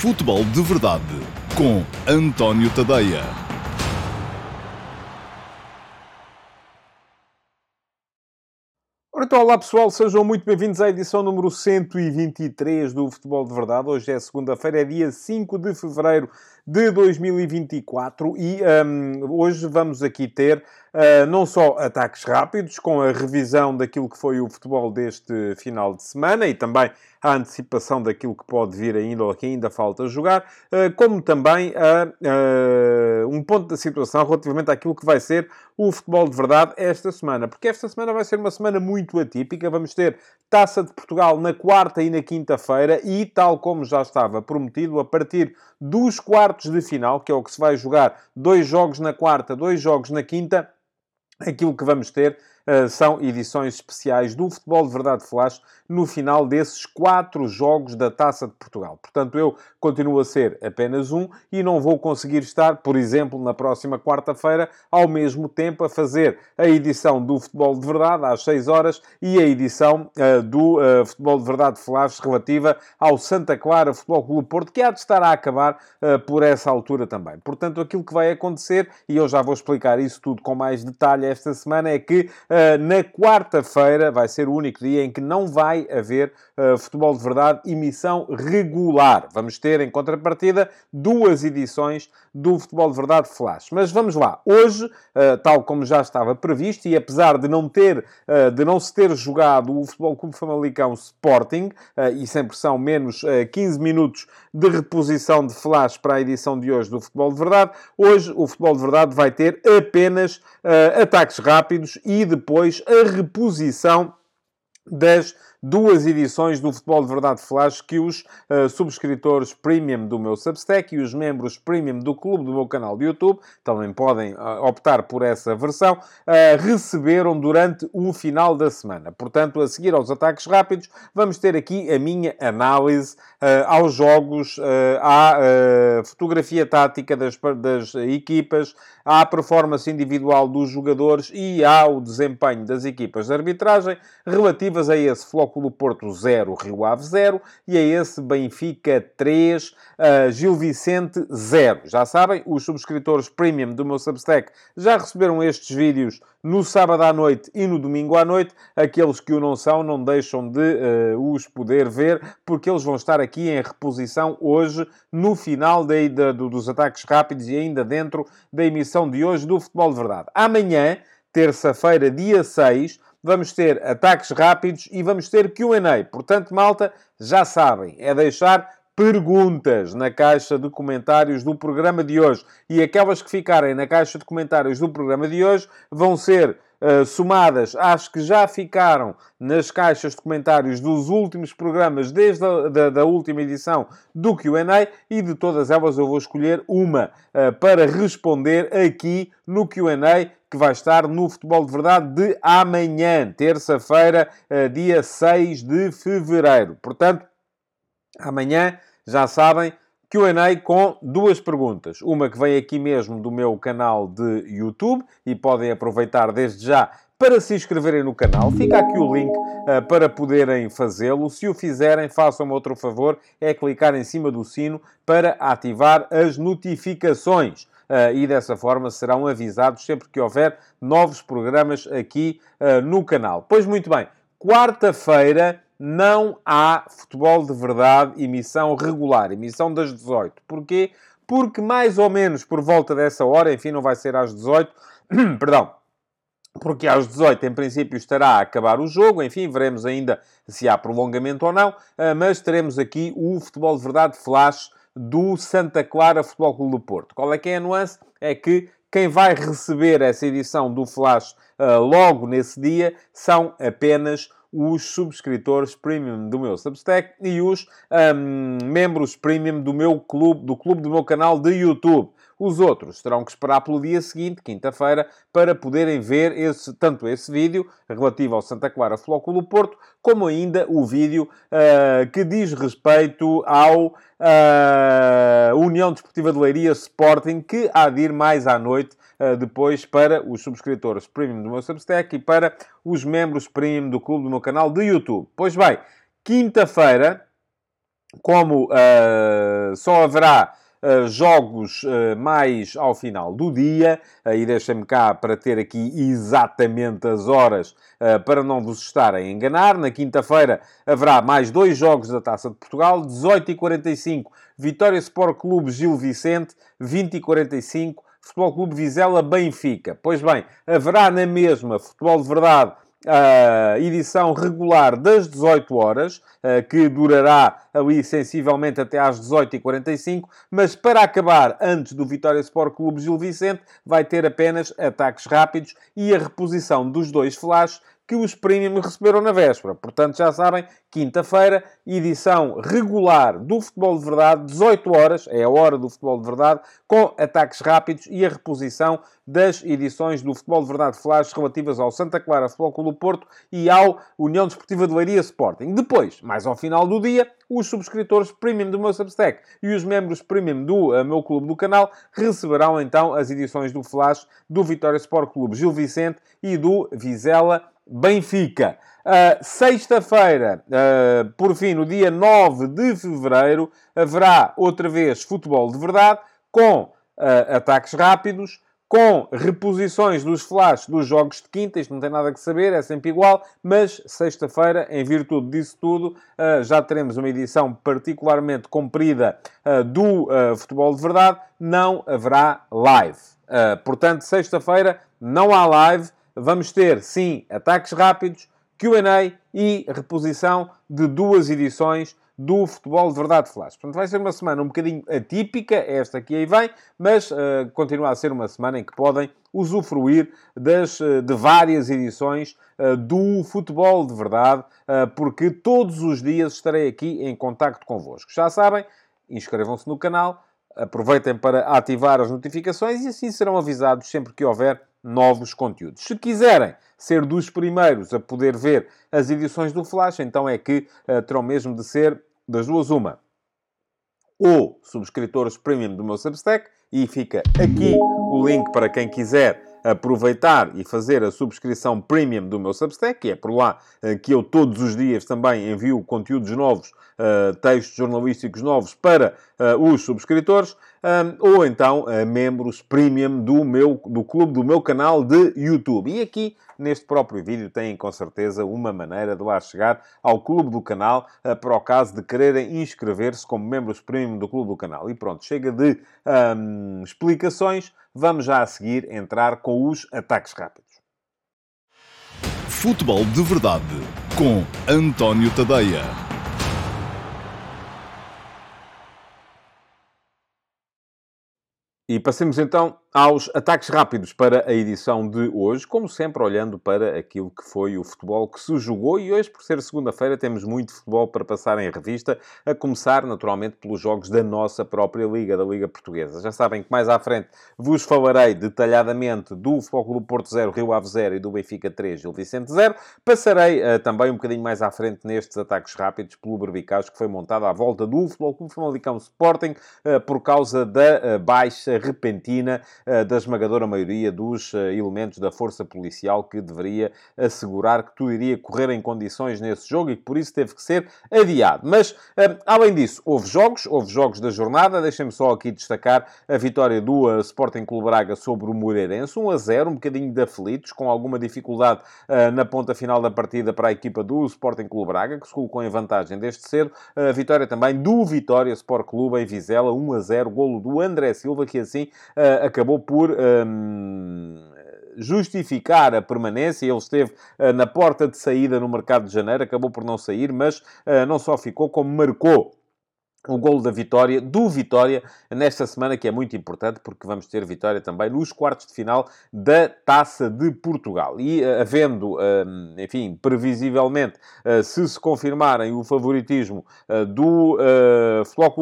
Futebol de Verdade com António Tadeia. Ora, então, olá pessoal, sejam muito bem-vindos à edição número 123 do Futebol de Verdade. Hoje é segunda-feira, é dia 5 de fevereiro de 2024 e um, hoje vamos aqui ter uh, não só ataques rápidos, com a revisão daquilo que foi o futebol deste final de semana e também a antecipação daquilo que pode vir ainda ou que ainda falta jogar, uh, como também uh, um ponto da situação relativamente àquilo que vai ser o futebol de verdade esta semana, porque esta semana vai ser uma semana muito atípica. Vamos ter Taça de Portugal na quarta e na quinta-feira e, tal como já estava prometido, a partir dos quartos de final, que é o que se vai jogar, dois jogos na quarta, dois jogos na quinta, aquilo que vamos ter são edições especiais do Futebol de Verdade Flash no final desses quatro jogos da Taça de Portugal. Portanto, eu continuo a ser apenas um e não vou conseguir estar, por exemplo, na próxima quarta-feira, ao mesmo tempo a fazer a edição do Futebol de Verdade às 6 horas e a edição uh, do uh, Futebol de Verdade Flash relativa ao Santa Clara Futebol Clube Porto, que há de estar a acabar uh, por essa altura também. Portanto, aquilo que vai acontecer, e eu já vou explicar isso tudo com mais detalhe esta semana, é que na quarta-feira vai ser o único dia em que não vai haver uh, futebol de verdade emissão regular. Vamos ter, em contrapartida, duas edições do Futebol de Verdade Flash. Mas vamos lá. Hoje, uh, tal como já estava previsto, e apesar de não ter, de não se ter jogado o Futebol Clube Famalicão Sporting, e sempre são menos 15 minutos de reposição de flash para a edição de hoje do Futebol de Verdade, hoje o Futebol de Verdade vai ter apenas ataques rápidos e depois a reposição das duas edições do Futebol de Verdade Flash que os uh, subscritores premium do meu Substack e os membros premium do clube do meu canal de YouTube, também podem uh, optar por essa versão, uh, receberam durante o final da semana. Portanto, a seguir aos ataques rápidos, vamos ter aqui a minha análise aos jogos, à fotografia tática das, das equipas, à performance individual dos jogadores e ao desempenho das equipas de arbitragem relativas a esse floco Flóculo Porto 0, Rio Ave 0 e a esse Benfica 3, uh, Gil Vicente 0. Já sabem, os subscritores premium do meu Substack já receberam estes vídeos no sábado à noite e no domingo à noite. Aqueles que o não são, não deixam de uh, os poder ver, porque eles vão estar aqui em reposição hoje, no final de, de, dos ataques rápidos e ainda dentro da emissão de hoje do Futebol de Verdade. Amanhã, terça-feira, dia 6, vamos ter ataques rápidos e vamos ter QA. Portanto, malta, já sabem, é deixar perguntas na caixa de comentários do programa de hoje. E aquelas que ficarem na caixa de comentários do programa de hoje vão ser uh, somadas às que já ficaram nas caixas de comentários dos últimos programas, desde a da, da última edição do QA, e de todas elas eu vou escolher uma uh, para responder aqui no QA que vai estar no Futebol de Verdade de amanhã, terça-feira, uh, dia 6 de fevereiro. Portanto, amanhã, já sabem, QA com duas perguntas. Uma que vem aqui mesmo do meu canal de YouTube e podem aproveitar desde já para se inscreverem no canal. Fica aqui o link uh, para poderem fazê-lo. Se o fizerem, façam-me outro favor, é clicar em cima do sino para ativar as notificações. Uh, e dessa forma serão avisados sempre que houver novos programas aqui uh, no canal. Pois muito bem, quarta-feira não há futebol de verdade, emissão regular, emissão das 18. Porquê? Porque mais ou menos por volta dessa hora, enfim, não vai ser às 18, perdão, porque às 18 em princípio estará a acabar o jogo, enfim, veremos ainda se há prolongamento ou não, ah, mas teremos aqui o futebol de verdade flash do Santa Clara Futebol Clube do Porto. Qual é que é a nuance? É que quem vai receber essa edição do Flash uh, logo nesse dia são apenas os subscritores premium do meu Substack e os um, membros premium do meu clube, do clube do meu canal de YouTube. Os outros terão que esperar pelo dia seguinte, quinta-feira, para poderem ver esse, tanto esse vídeo relativo ao Santa Clara Flóculo Porto, como ainda o vídeo uh, que diz respeito ao uh, União Desportiva de Leiria Sporting, que há de ir mais à noite uh, depois para os subscritores premium do meu Substack e para os membros premium do clube do meu canal de YouTube. Pois bem, quinta-feira como uh, só haverá jogos uh, mais ao final do dia, e deixem-me cá para ter aqui exatamente as horas para não vos estarem a enganar. Na quinta-feira haverá mais dois jogos da Taça de Portugal, 18h45, Vitória Sport Clube Gil Vicente, 20h45, Futebol Clube Vizela Benfica. Pois bem, haverá na mesma Futebol de Verdade a edição regular das 18 horas, eh, que durará ali sensivelmente até às 18h45, mas para acabar antes do Vitória Sport Clube Gil Vicente, vai ter apenas ataques rápidos e a reposição dos dois flashes que os Premium receberam na véspera. Portanto, já sabem, quinta-feira, edição regular do Futebol de Verdade, 18 horas, é a hora do Futebol de Verdade, com ataques rápidos e a reposição das edições do Futebol de Verdade Flash relativas ao Santa Clara Futebol Clube do Porto e ao União Desportiva de Leiria Sporting. Depois, mais ao final do dia, os subscritores premium do meu Substack e os membros premium do uh, meu clube do canal receberão então as edições do Flash do Vitória Sport Clube Gil Vicente e do Vizela Benfica. Uh, Sexta-feira, uh, por fim, no dia 9 de fevereiro, haverá outra vez futebol de verdade, com uh, ataques rápidos, com reposições dos flashes dos jogos de quinta, isto não tem nada que saber, é sempre igual, mas sexta-feira, em virtude disso tudo, já teremos uma edição particularmente comprida do Futebol de Verdade, não haverá live. Portanto, sexta-feira não há live, vamos ter, sim, ataques rápidos, QA e reposição de duas edições do Futebol de Verdade Flash. Portanto, vai ser uma semana um bocadinho atípica, esta que aí vem, mas uh, continua a ser uma semana em que podem usufruir das, uh, de várias edições uh, do Futebol de Verdade, porque todos os dias estarei aqui em contacto convosco. Já sabem, inscrevam-se no canal, aproveitem para ativar as notificações e assim serão avisados sempre que houver novos conteúdos. Se quiserem ser dos primeiros a poder ver as edições do Flash, então é que uh, terão mesmo de ser das duas uma. Ou subscritores premium do meu Substack, e fica aqui o link para quem quiser aproveitar e fazer a subscrição premium do meu Substack, que é por lá uh, que eu todos os dias também envio conteúdos novos, uh, textos jornalísticos novos para os subscritores um, ou então uh, membros premium do meu do clube do meu canal de YouTube. E aqui neste próprio vídeo têm com certeza uma maneira de lá chegar ao clube do canal uh, para o caso de quererem inscrever-se como membros premium do clube do canal. E pronto, chega de um, explicações. Vamos já a seguir entrar com os ataques rápidos. Futebol de verdade com António Tadeia. E passemos então aos ataques rápidos para a edição de hoje, como sempre olhando para aquilo que foi o futebol que se jogou e hoje, por ser segunda-feira, temos muito futebol para passar em revista, a começar naturalmente pelos jogos da nossa própria Liga, da Liga Portuguesa. Já sabem que mais à frente vos falarei detalhadamente do Futebol Clube Porto 0, Rio Ave 0 e do Benfica 3, Gil Vicente 0. Passarei uh, também um bocadinho mais à frente nestes ataques rápidos pelo Berbicaz que foi montado à volta do Futebol Clube Famalicão Sporting uh, por causa da uh, baixa repentina da esmagadora maioria dos eh, elementos da força policial que deveria assegurar que tudo iria correr em condições nesse jogo e que por isso teve que ser adiado. Mas, eh, além disso, houve jogos, houve jogos da jornada. Deixem-me só aqui destacar a vitória do Sporting Clube Braga sobre o Moreirense, 1 a 0, um bocadinho de aflitos, com alguma dificuldade na ponta final da partida para a equipa do Sporting Clube Braga, que se colocou em vantagem desde cedo. A vitória também do Vitória Sport Clube em Vizela, 1 a 0, golo do André Silva, que assim acabou acabou por um, justificar a permanência. Ele esteve uh, na porta de saída no mercado de janeiro, acabou por não sair, mas uh, não só ficou, como marcou o golo da vitória, do Vitória, nesta semana, que é muito importante, porque vamos ter vitória também nos quartos de final da Taça de Portugal. E eh, havendo, hum, enfim, previsivelmente, eh, se se confirmarem o favoritismo eh, do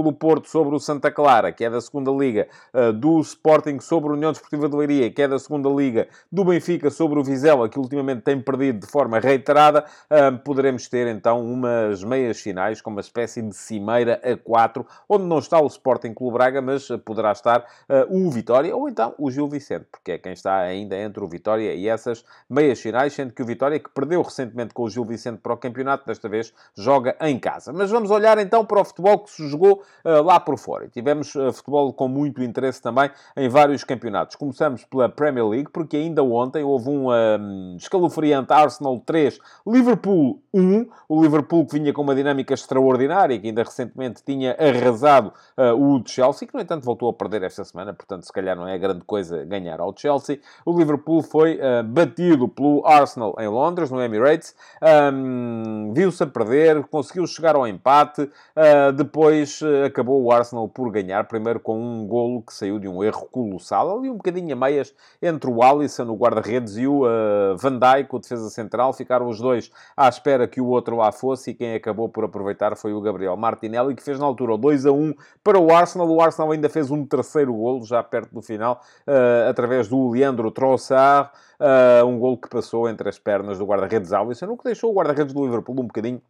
do Porto sobre o Santa Clara, que é da segunda Liga, do Sporting sobre a União Desportiva de Leiria, que é da segunda Liga, do Benfica sobre o Vizela, que ultimamente tem perdido de forma reiterada, poderemos ter então umas meias finais com uma espécie de cimeira a 4, onde não está o Sporting Clube Braga, mas poderá estar o Vitória ou então o Gil Vicente, porque é quem está ainda entre o Vitória e essas meias finais, sendo que o Vitória, que perdeu recentemente com o Gil Vicente para o campeonato, desta vez joga em casa. Mas vamos olhar então para o futebol que se jogou uh, lá por fora. E tivemos uh, futebol com muito interesse também em vários campeonatos. Começamos pela Premier League, porque ainda ontem houve um um escalofriante Arsenal 3, Liverpool 1. O Liverpool que vinha com uma dinâmica extraordinária, que ainda recentemente tinha arrasado uh, o Chelsea, que no entanto voltou a perder esta semana, portanto se calhar não é grande coisa ganhar ao Chelsea. O Liverpool foi uh, batido pelo Arsenal em Londres, no Emirates. Um, Viu-se a perder, conseguiu chegar ao empate. Uh, depois uh, acabou o Arsenal por ganhar, primeiro com um golo que saiu de um erro colossal, ali um bocadinho a meias entre o Alisson, o guarda-redes, e o Van Dijk, o defesa central. Ficaram os dois à espera que o outro lá fosse e quem acabou por aproveitar foi o Gabriel Martinelli, que fez na altura o 2 a 1 para o Arsenal. O Arsenal ainda fez um terceiro golo, já perto do final, através do Leandro Trossard. Uh, um gol que passou entre as pernas do guarda-redes Alisson, o que deixou o guarda-redes do Liverpool um bocadinho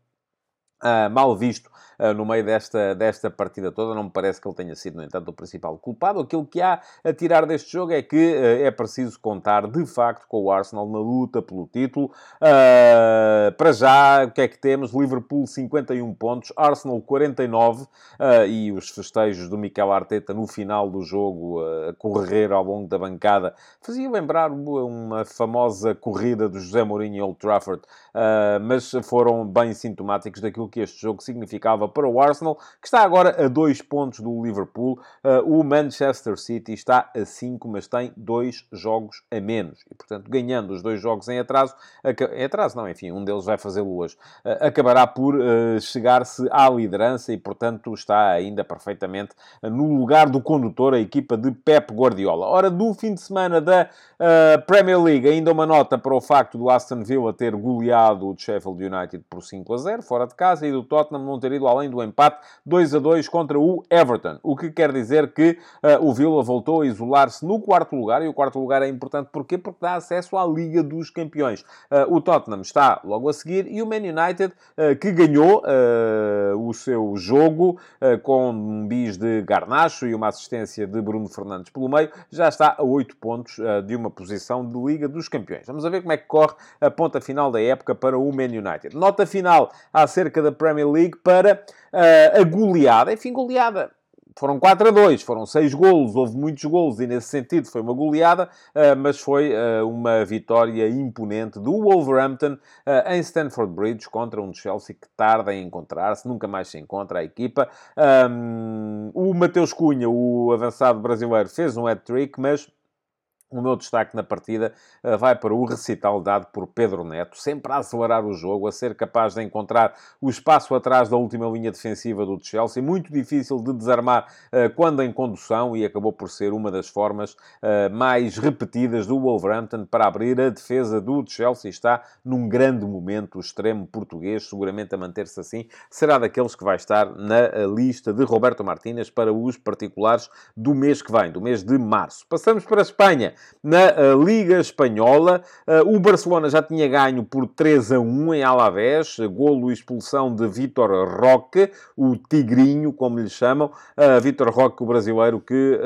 Uh, mal visto uh, no meio desta, desta partida toda. Não me parece que ele tenha sido, no entanto, o principal culpado. Aquilo que há a tirar deste jogo é que uh, é preciso contar, de facto, com o Arsenal na luta pelo título. para já, o que é que temos? Liverpool 51 pontos, Arsenal 49 e os festejos do Mikel Arteta no final do jogo a correr ao longo da bancada fazia lembrar uma famosa corrida do José Mourinho em Old Trafford, mas foram bem sintomáticos daquilo que este jogo significava para o Arsenal, que está agora a dois pontos do Liverpool. Uh, o Manchester City está a cinco, mas tem dois jogos a menos. E, portanto, ganhando os dois jogos em atraso, em atraso não, enfim, um deles vai fazê-lo hoje, uh, acabará por uh, chegar-se à liderança e, portanto, está ainda perfeitamente no lugar do condutor, a equipa de Pep Guardiola. Ora, do fim de semana da Premier League, ainda uma nota para o facto do Aston Villa ter goleado o Sheffield United por 5 a 0, fora de casa, e do Tottenham não ter ido além do empate 2 a 2 contra o Everton. O que quer dizer que uh, o Villa voltou a isolar-se no quarto lugar, e o quarto lugar é importante porquê? Porque dá acesso à Liga dos Campeões. Uh, o Tottenham está logo a seguir, e o Man United, uh, que ganhou o seu jogo com um bis de Garnacho e uma assistência de Bruno Fernandes pelo meio, já está a 8 pontos de uma posição de Liga dos Campeões. Vamos a ver como é que corre a ponta final da época para o Man United. Nota final acerca da Premier League para uh, a goleada. Enfim, goleada foram 4 a 2, foram 6 golos, houve muitos golos e nesse sentido foi uma goleada, uh, mas foi uh, uma vitória imponente do Wolverhampton em Stamford Bridge contra um Chelsea que tarda em encontrar-se, nunca mais se encontra a equipa. Um, o Mateus Cunha, o avançado brasileiro, fez um hat-trick, mas o meu destaque na partida uh, vai para o recital dado por Pedro Neto, sempre a acelerar o jogo, a ser capaz de encontrar o espaço atrás da última linha defensiva do Chelsea, muito difícil de desarmar uh, quando em condução e acabou por ser uma das formas uh, mais repetidas do Wolverhampton para abrir a defesa do Chelsea. Está num grande momento o extremo português, seguramente a manter-se assim, será daqueles que vai estar na lista de Roberto Martínez para os particulares do mês que vem, do mês de março. Passamos para a Espanha na uh, Liga Espanhola. Uh, o Barcelona já tinha ganho por 3 a 1 em Alavés, golo e expulsão de Vitor Roque, o Tigrinho, como lhe chamam. Vitor Roque, o brasileiro que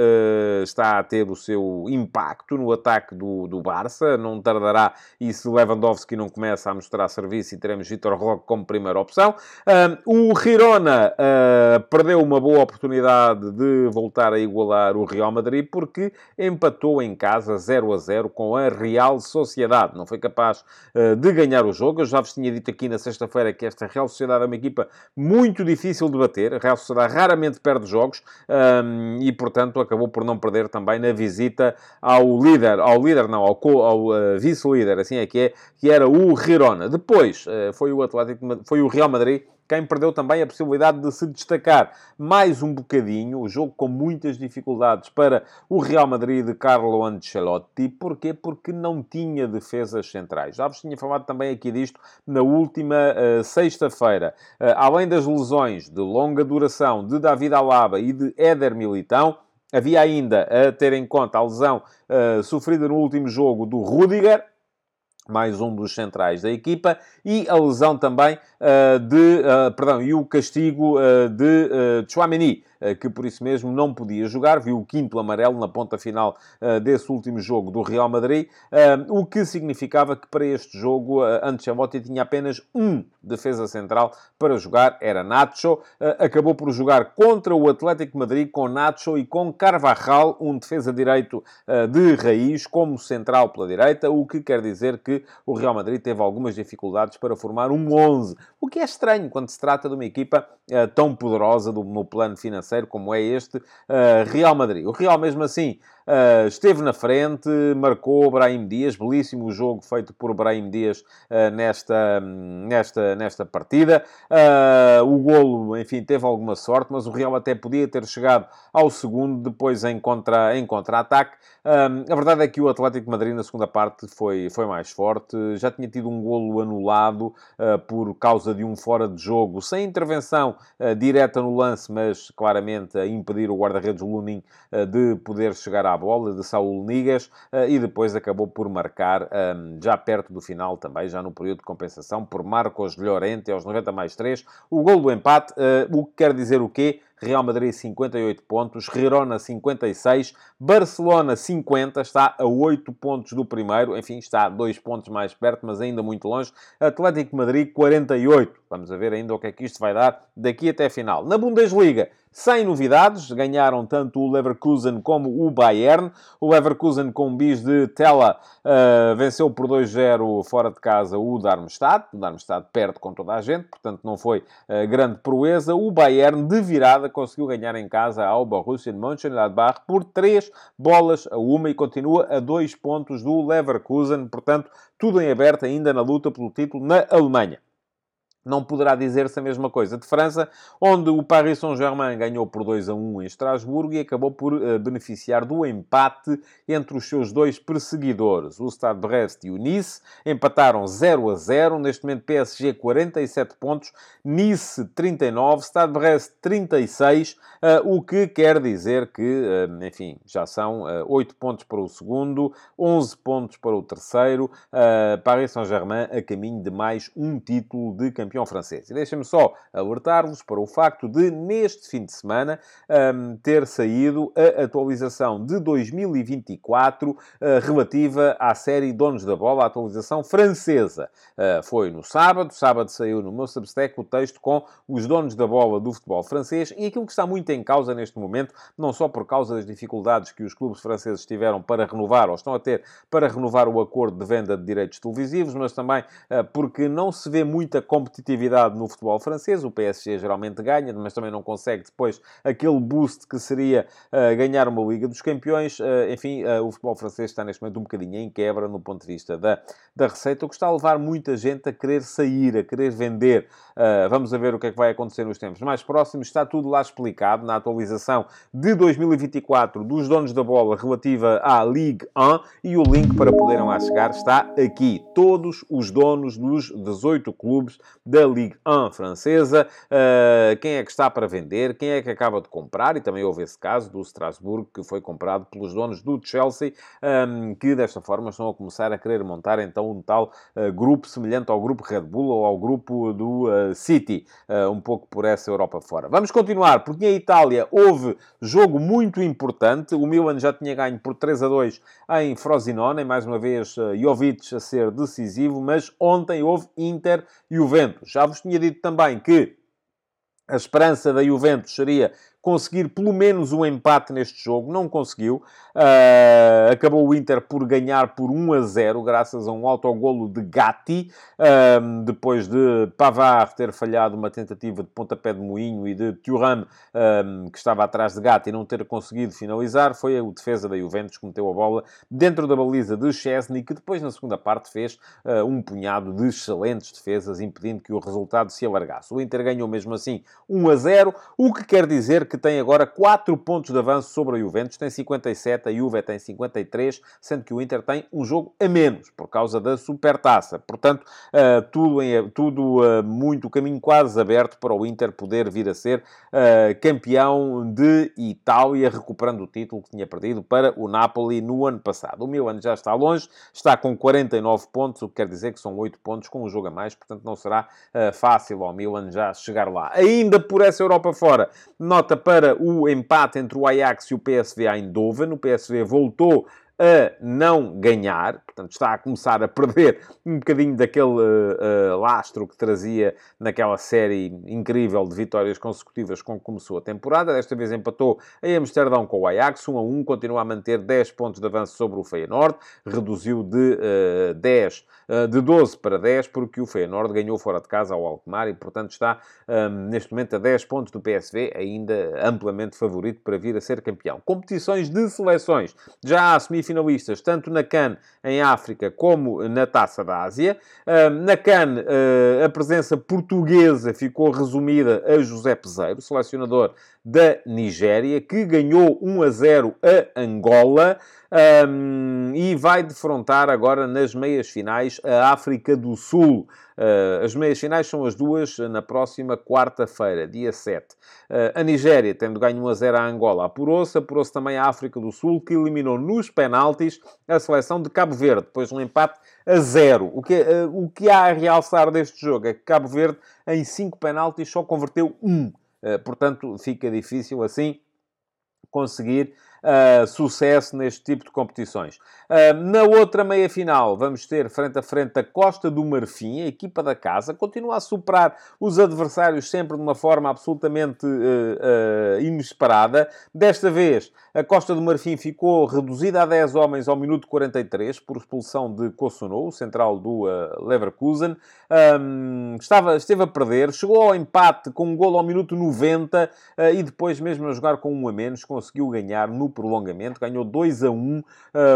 está a ter o seu impacto no ataque do, do Barça. Não tardará e se Lewandowski não começa a mostrar serviço e teremos Vitor Roque como primeira opção. o Girona perdeu uma boa oportunidade de voltar a igualar o Real Madrid porque empatou em casa casa 0 a 0 com a Real Sociedade. Não foi capaz uh, de ganhar o jogo. Eu já vos tinha dito aqui na sexta-feira que esta Real Sociedade é uma equipa muito difícil de bater. A Real Sociedade raramente perde jogos um, e, portanto, acabou por não perder também na visita ao líder, ao líder não, ao, ao uh, vice-líder, assim é que é, que era o Girona. Depois uh, foi o Atlético, foi o Real Madrid quem perdeu também a possibilidade de se destacar mais um bocadinho, o jogo com muitas dificuldades para o Real Madrid de Carlo Ancelotti. Porquê? Porque não tinha defesas centrais. Já vos tinha falado também aqui disto na última uh, sexta-feira. Uh, além das lesões de longa duração de David Alaba e de Éder Militão, havia ainda a ter em conta a lesão uh, sofrida no último jogo do Rudiger, mais um dos centrais da equipa, e a lesão também uh, de, uh, perdão, e o castigo uh, de uh, que por isso mesmo não podia jogar, viu o quinto amarelo na ponta final desse último jogo do Real Madrid, o que significava que para este jogo Ancelotti tinha apenas um defesa central para jogar, era Nacho, acabou por jogar contra o Atlético Madrid com Nacho e com Carvajal, um defesa direito de raiz, como central pela direita, o que quer dizer que o Real Madrid teve algumas dificuldades para formar um 11, o que é estranho quando se trata de uma equipa tão poderosa no plano financeiro como é este uh, Real Madrid. O Real, mesmo assim, Uh, esteve na frente, marcou Brahim Dias, belíssimo jogo feito por Brahim Dias uh, nesta, nesta, nesta partida. Uh, o golo, enfim, teve alguma sorte, mas o Real até podia ter chegado ao segundo, depois em contra-ataque. Em contra a verdade é que o Atlético de Madrid na segunda parte foi, foi mais forte, já tinha tido um golo anulado por causa de um fora de jogo, sem intervenção direta no lance, mas claramente a impedir o guarda-redes Lunin de poder chegar à bola de Saúl Nigas eh, e depois acabou por marcar, ehm, já perto do final também, já no período de compensação, por Marcos Llorente aos 90 mais 3, o gol do empate, eh, o que quer dizer o quê? Real Madrid 58 pontos, Girona 56, Barcelona 50, está a 8 pontos do primeiro, enfim, está a 2 pontos mais perto, mas ainda muito longe. Atlético Madrid 48. Vamos ver ainda o que é que isto vai dar daqui até a final. Na Bundesliga, sem novidades, ganharam tanto o Leverkusen como o Bayern. O Leverkusen com bis de Tela uh, venceu por 2-0 fora de casa o Darmstadt. O Darmstadt perde com toda a gente, portanto não foi uh, grande proeza. O Bayern de virada conseguiu ganhar em casa ao Borussia Mönchengladbach por 3 bolas a uma e continua a 2 pontos do Leverkusen. Portanto, tudo em aberto ainda na luta pelo título na Alemanha não poderá dizer-se a mesma coisa de França, onde o Paris Saint-Germain ganhou por 2 a 1 em Estrasburgo e acabou por uh, beneficiar do empate entre os seus dois perseguidores. O Stade Brest e o Nice empataram 0 a 0. Neste momento, PSG 47 pontos, Nice 39, Stade Brest 36, uh, o que quer dizer que, uh, enfim, já são uh, 8 pontos para o segundo, 11 pontos para o terceiro. Paris Saint-Germain a caminho de mais um título de campeão campeão francês. E deixem-me só alertar-vos para o facto de, neste fim de semana, um, ter saído a atualização de 2024 uh, relativa à série Donos da Bola, a atualização francesa. Uh, foi no sábado, sábado saiu no meu Substack o texto com os donos da bola do futebol francês e aquilo que está muito em causa neste momento, não só por causa das dificuldades que os clubes franceses tiveram para renovar, ou estão a ter para renovar o acordo de venda de direitos televisivos, mas também uh, porque não se vê muita competição competitividade no futebol francês. O PSG geralmente ganha, mas também não consegue depois aquele boost que seria uh, ganhar uma Liga dos Campeões. Uh, enfim, uh, o futebol francês está neste momento um bocadinho em quebra no ponto de vista da, da receita, o que está a levar muita gente a querer sair, a querer vender. vamos a ver o que é que vai acontecer nos tempos mais próximos. Está tudo lá explicado na atualização de 2024 dos donos da bola relativa à Ligue 1 e o link para poderem lá chegar está aqui. Todos os donos dos 18 clubes da Ligue 1 francesa. Uh, quem é que está para vender? Quem é que acaba de comprar? E também houve esse caso do Strasbourg, que foi comprado pelos donos do Chelsea, um, que desta forma estão a começar a querer montar então um tal uh, grupo semelhante ao grupo Red Bull ou ao grupo do uh, City, um pouco por essa Europa fora. Vamos continuar, porque em Itália houve jogo muito importante. O Milan já tinha ganho por 3 a 2 em Frosinone, mais uma vez Jovic a ser decisivo, mas ontem houve Inter e Juventus. Já vos tinha dito também que a esperança da Juventus seria conseguir pelo menos um empate neste jogo. Não conseguiu. Uh, acabou o Inter por ganhar por 1 a 0, graças a um autogolo de Gatti, uh, depois de Pavard ter falhado uma tentativa de pontapé de moinho e de Thuram, uh, que estava atrás de Gatti, não ter conseguido finalizar. Foi o defesa da Juventus que meteu a bola dentro da baliza de Chesney, que depois, na segunda parte, fez uh, um punhado de excelentes defesas, impedindo que o resultado se alargasse. O Inter ganhou mesmo assim 1 a 0, o que quer dizer que tem agora 4 pontos de avanço sobre a Juventus, tem 57, a Juve tem 53, sendo que o Inter tem um jogo a menos, por causa da supertaça. Portanto, uh, tudo, em, tudo uh, muito, caminho quase aberto para o Inter poder vir a ser campeão de Itália, recuperando o título que tinha perdido para o Napoli no ano passado. O Milan já está longe, está com 49 pontos, o que quer dizer que são 8 pontos com um jogo a mais, portanto não será fácil ao Milan já chegar lá. Ainda por essa Europa fora, nota para o empate entre o Ajax e o PSV Eindhoven. O PSV voltou a não ganhar, portanto está a começar a perder um bocadinho daquele uh, uh, lastro que trazia naquela série incrível de vitórias consecutivas com que começou a temporada. Desta vez empatou em Amsterdão com o Ajax, 1 a 1, continua a manter 10 pontos de avanço sobre o Feyenoord, reduziu de uh, 10, de 12 para 10, porque o Feyenoord ganhou fora de casa ao Alkmaar e, portanto, está um, neste momento a 10 pontos do PSV, ainda amplamente favorito para vir a ser campeão. Competições de seleções. Já há semifinalistas, tanto na CAN em África como na Taça da Ásia. Na CAN, eh, a presença portuguesa ficou resumida a José Peseiro, selecionador da Nigéria, que ganhou 1 a 0 a Angola um, e vai defrontar agora nas meias finais a África do Sul. Uh, as meias finais são as duas na próxima quarta-feira, dia 7. Uh, a Nigéria, tendo ganho 1 a 0 a Angola, apurou-se. Apurou-se também a África do Sul, que eliminou nos penaltis a seleção de Cabo Verde, depois de um empate a zero. O que, uh, o que há a realçar deste jogo é que Cabo Verde, em 5 penaltis, só converteu um. Portanto, fica difícil assim conseguir uh, sucesso neste tipo de competições. Uh, na outra meia-final, vamos ter frente a frente a Costa do Marfim, a equipa da casa, continua a superar os adversários sempre de uma forma absolutamente uh, inesperada. Desta vez, a Costa do Marfim ficou reduzida a 10 homens ao minuto 43 por expulsão de Kosono, o central do Leverkusen. Um, estava, esteve a perder, chegou ao empate com um golo ao minuto 90 e depois, mesmo a jogar com um a menos, conseguiu ganhar no prolongamento, ganhou 2 a 1 uh,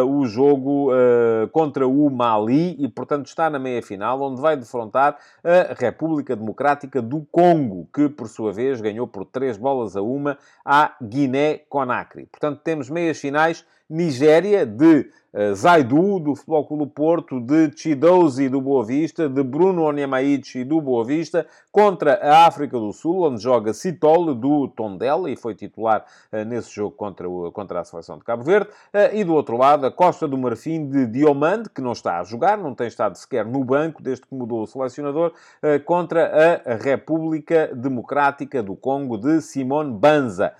o jogo uh, contra o Mali e, portanto, está na meia-final, onde vai defrontar a República Democrática do Congo, que, por sua vez, ganhou por 3 bolas a 1 à Guiné-Conakry. Portanto, temos meias finais Nigéria de uh, Zaidu, do Futebol Clube Porto, de Chidozi, do Boa Vista, de Bruno Onyemaichi, do Boa Vista, contra a África do Sul, onde joga Citol, do Tondela, e foi titular uh, nesse jogo contra, o, contra a seleção de Cabo Verde. Uh, e do outro lado, a Costa do Marfim de Diomande, que não está a jogar, não tem estado sequer no banco, desde que mudou o selecionador, contra a República Democrática do Congo de Simone Banza.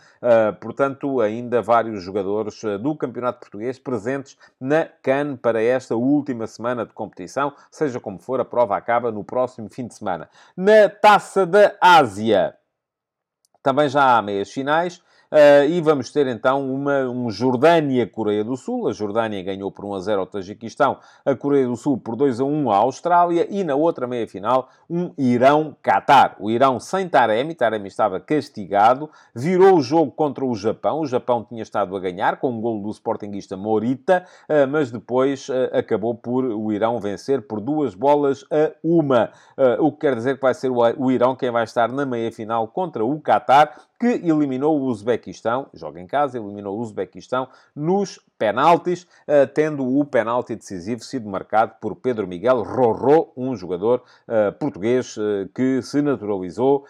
portanto, ainda vários jogadores do campeonato Campeonato Português presentes na CAN para esta última semana de competição. Seja como for, a prova acaba no próximo fim de semana. Na Taça da Ásia, também já há meias finais. Uh, e vamos ter então uma, um Jordânia-Coreia do Sul. A Jordânia ganhou por 1 a 0 ao Tajiquistão, a Coreia do Sul por 2 a 1 à Austrália e na outra meia-final um Irão-Qatar. O Irão sem Taremi, Taremi estava castigado, virou o jogo contra o Japão. O Japão tinha estado a ganhar com um golo do sportinguista Morita, uh, mas depois uh, acabou por o Irão vencer por duas bolas a uma. o que quer dizer que vai ser o, o Irão quem vai estar na meia-final contra o Qatar que eliminou o Uzbequistão, joga em casa, eliminou o Uzbequistão nos penaltis, uh, tendo o penalti decisivo sido marcado por Pedro Miguel Rorró, um jogador uh, português uh, que se naturalizou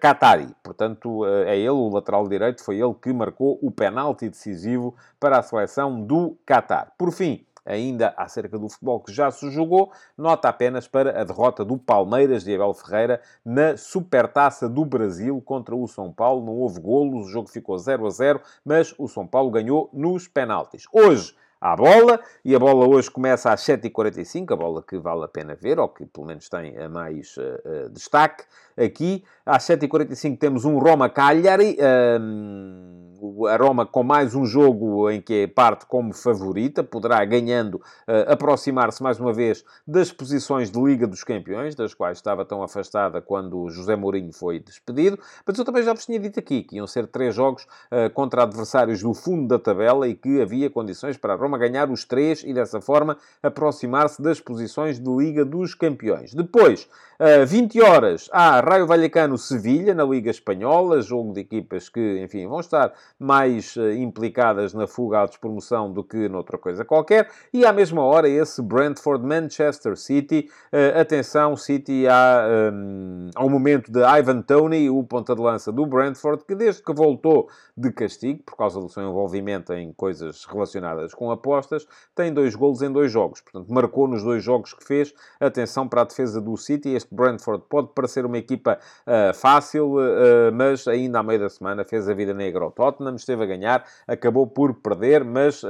Qatari. Portanto, é ele, o lateral direito, foi ele que marcou o penalti decisivo para a seleção do Qatar. Por fim, ainda acerca do futebol que já se jogou, nota apenas para a derrota do Palmeiras de Abel Ferreira na Supertaça do Brasil contra o São Paulo. Não houve golos, o jogo ficou 0 a 0, mas o São Paulo ganhou nos penaltis. Hoje, à bola, e a bola hoje começa às 7h45, a bola que vale a pena ver, ou que pelo menos tem mais uh, uh, destaque aqui. Às 7h45 temos um Roma-Cagliari, um, a Roma com mais um jogo em que parte como favorita, poderá ganhando uh, aproximar-se mais uma vez das posições de Liga dos Campeões, das quais estava tão afastada quando José Mourinho foi despedido. Mas eu também já vos tinha dito aqui que iam ser três jogos uh, contra adversários do fundo da tabela e que havia condições para a Roma ganhar os três e dessa forma aproximar-se das posições de Liga dos Campeões. Depois, uh, 20 horas, há Raio Vallecano-Sevilha na Liga Espanhola, jogo de equipas que, enfim, vão estar mais uh, implicadas na fuga à despromoção do que noutra coisa qualquer. E à mesma hora, esse Brentford-Manchester City. Uh, atenção, City há, um, ao momento de Ivan Tony, o ponta de lança do Brentford, que desde que voltou de castigo, por causa do seu envolvimento em coisas relacionadas com apostas, tem dois golos em dois jogos. Portanto, marcou nos dois jogos que fez. Atenção para a defesa do City. Este Brentford pode parecer uma equipa uh, fácil, uh, mas ainda à meio da semana fez a vida negra ao Tottenham, esteve a ganhar, acabou por perder, mas uh,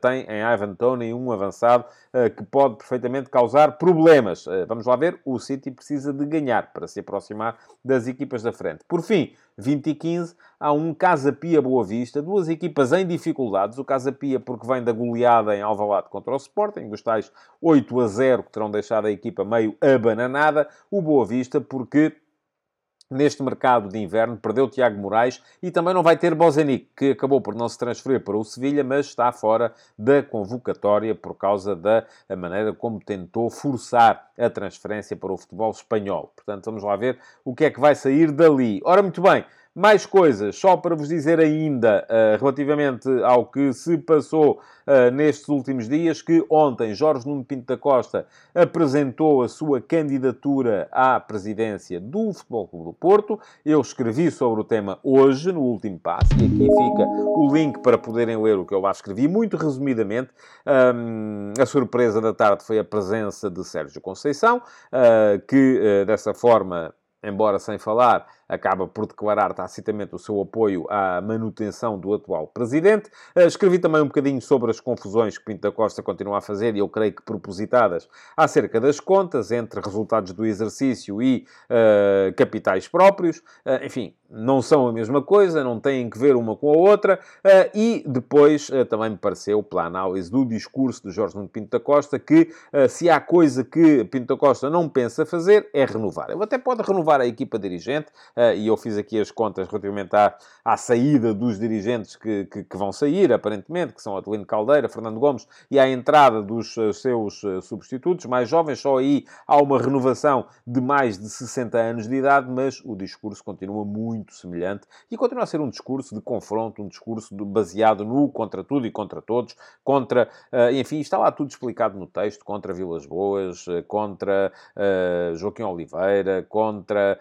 tem em Ivan Tony um avançado que pode perfeitamente causar problemas. vamos lá ver, o City precisa de ganhar para se aproximar das equipas da frente. Por fim, 20 e 15, há um Casa Pia Boa Vista, duas equipas em dificuldades. O Casa Pia porque vem da goleada em Alvalade contra o Sporting, dos tais 8 a 0 que terão deixado a equipa meio abananada. O Boa Vista porque neste mercado de inverno, perdeu Tiago Moraes e também não vai ter Bozenic, que acabou por não se transferir para o Sevilha, mas está fora da convocatória por causa da maneira como tentou forçar a transferência para o futebol espanhol. Portanto, vamos lá ver o que é que vai sair dali. Ora, muito bem, mais coisas, só para vos dizer ainda, uh, relativamente ao que se passou uh, nestes últimos dias, que ontem Jorge Nuno Pinto da Costa apresentou a sua candidatura à presidência do Futebol Clube do Porto. Eu escrevi sobre o tema hoje, no último passo, e aqui fica o link para poderem ler o que eu lá escrevi, muito resumidamente. Um, a surpresa da tarde foi a presença de Sérgio Conceição, uh, que dessa forma embora sem falar, acaba por declarar tacitamente o seu apoio à manutenção do atual presidente. Eh, escrevi também um bocadinho sobre as confusões que Pinto da Costa continua a fazer, e eu creio que propositadas, acerca das contas entre resultados do exercício e uh, capitais próprios. Uh, enfim, não são a mesma coisa, não têm que ver uma com a outra, uh, e depois também me pareceu, pela análise do discurso de Jorge Nuno Pinto da Costa, que se há coisa que Pinto da Costa não pensa fazer, é renovar. Ele até pode renovar a equipa dirigente, e eu fiz aqui as contas relativamente à, à saída dos dirigentes que, que, que, vão sair, aparentemente, que são Adelino Caldeira, Fernando Gomes, e à entrada dos seus substitutos mais jovens, só aí há uma renovação de mais de 60 anos de idade, mas o discurso continua muito semelhante e continua a ser um discurso de confronto, um discurso baseado no contra tudo e contra todos, contra, enfim, está lá tudo explicado no texto, contra Vilas Boas, contra Joaquim Oliveira, contra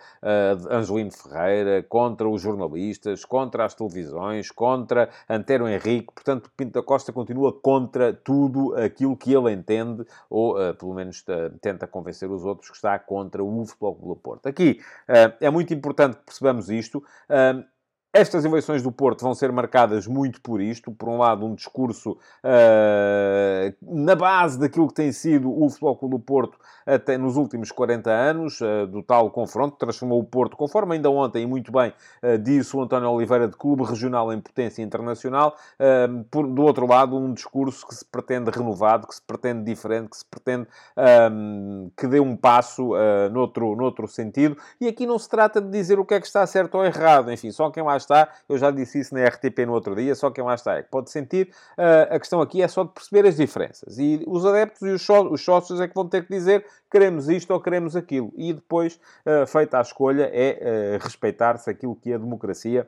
Ferreira, contra os jornalistas, contra as televisões, contra Antero Henrique, portanto, Pinto da Costa continua contra tudo aquilo que ele entende, ou pelo menos tenta convencer os outros que está contra o Futebol Clube do Porto. Aqui é muito importante que percebamos isto. Estas eleições do Porto vão ser marcadas muito por isto. Por um lado, um discurso uh, na base daquilo que tem sido o Clube do Porto até nos últimos 40 anos, uh, do tal confronto, transformou o Porto, conforme ainda ontem, e muito bem, uh, disse o António Oliveira, de clube regional em potência internacional. Por, do outro lado, um discurso que se pretende renovado, que se pretende diferente, que se pretende que dê um passo noutro, noutro sentido. E aqui não se trata de dizer o que é que está certo ou errado. Enfim, só quem lá está, eu já disse isso na RTP no outro dia, só quem lá está é que pode sentir. Uh, a questão aqui é só de perceber as diferenças. E os adeptos e os, só, os sócios é que vão ter que dizer queremos isto ou queremos aquilo. E depois, uh, feita a escolha, é uh, respeitar-se aquilo que é a democracia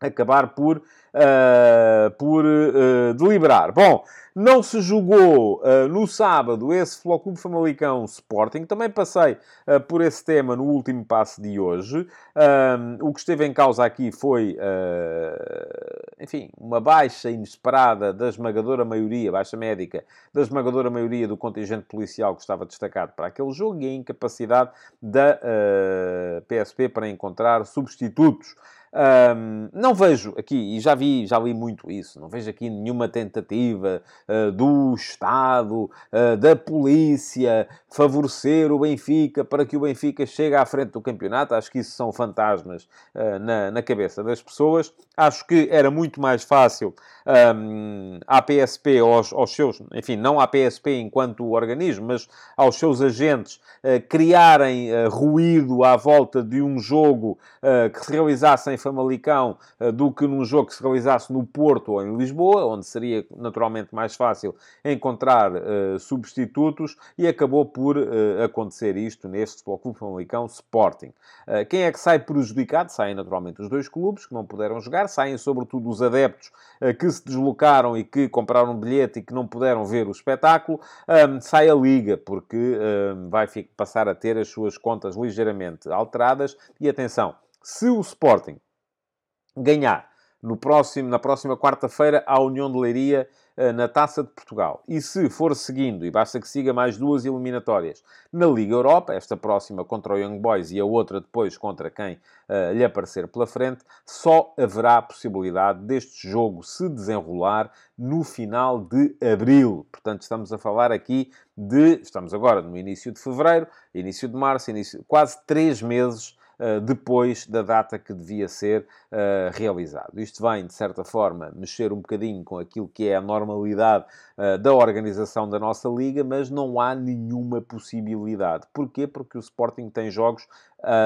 acabar por, uh, por uh, deliberar. Bom, não se jogou uh, no sábado esse Flóculo Famalicão Sporting. Também passei por esse tema no último passo de hoje. o que esteve em causa aqui foi, enfim, uma baixa inesperada da esmagadora maioria, baixa médica, da esmagadora maioria do contingente policial que estava destacado para aquele jogo e a incapacidade da PSP para encontrar substitutos. Um, não vejo aqui, e já vi, já li muito isso, não vejo aqui nenhuma tentativa uh, do Estado, uh, da polícia, favorecer o Benfica para que o Benfica chegue à frente do campeonato. Acho que isso são fantasmas uh, na, na cabeça das pessoas. Acho que era muito mais fácil um, à PSP, aos, aos seus, enfim, não à PSP enquanto organismo, mas aos seus agentes criarem ruído à volta de um jogo que se realizasse em Famalicão uh, do que num jogo que se realizasse no Porto ou em Lisboa, onde seria naturalmente mais fácil encontrar uh, substitutos, e acabou por uh, acontecer isto neste Futebol Clube Famalicão Sporting. quem é que sai prejudicado? Saem naturalmente os dois clubes que não puderam jogar, saem sobretudo os adeptos que se deslocaram e que compraram um bilhete e que não puderam ver o espetáculo. Sai a Liga, porque vai passar a ter as suas contas ligeiramente alteradas. E atenção, se o Sporting ganhar no próximo, na próxima quarta-feira à União de Leiria eh, na Taça de Portugal. E se for seguindo, e basta que siga mais duas eliminatórias na Liga Europa, esta próxima contra o Young Boys e a outra depois contra quem uh, lhe aparecer pela frente, só haverá possibilidade deste jogo se desenrolar no final de abril. Portanto, estamos a falar aqui de. Estamos agora no início de fevereiro, início de março, início, quase três meses depois da data que devia ser uh, realizado. Isto vem, de certa forma, mexer um bocadinho com aquilo que é a normalidade uh, da organização da nossa liga, mas não há nenhuma possibilidade. Porquê? Porque o Sporting tem jogos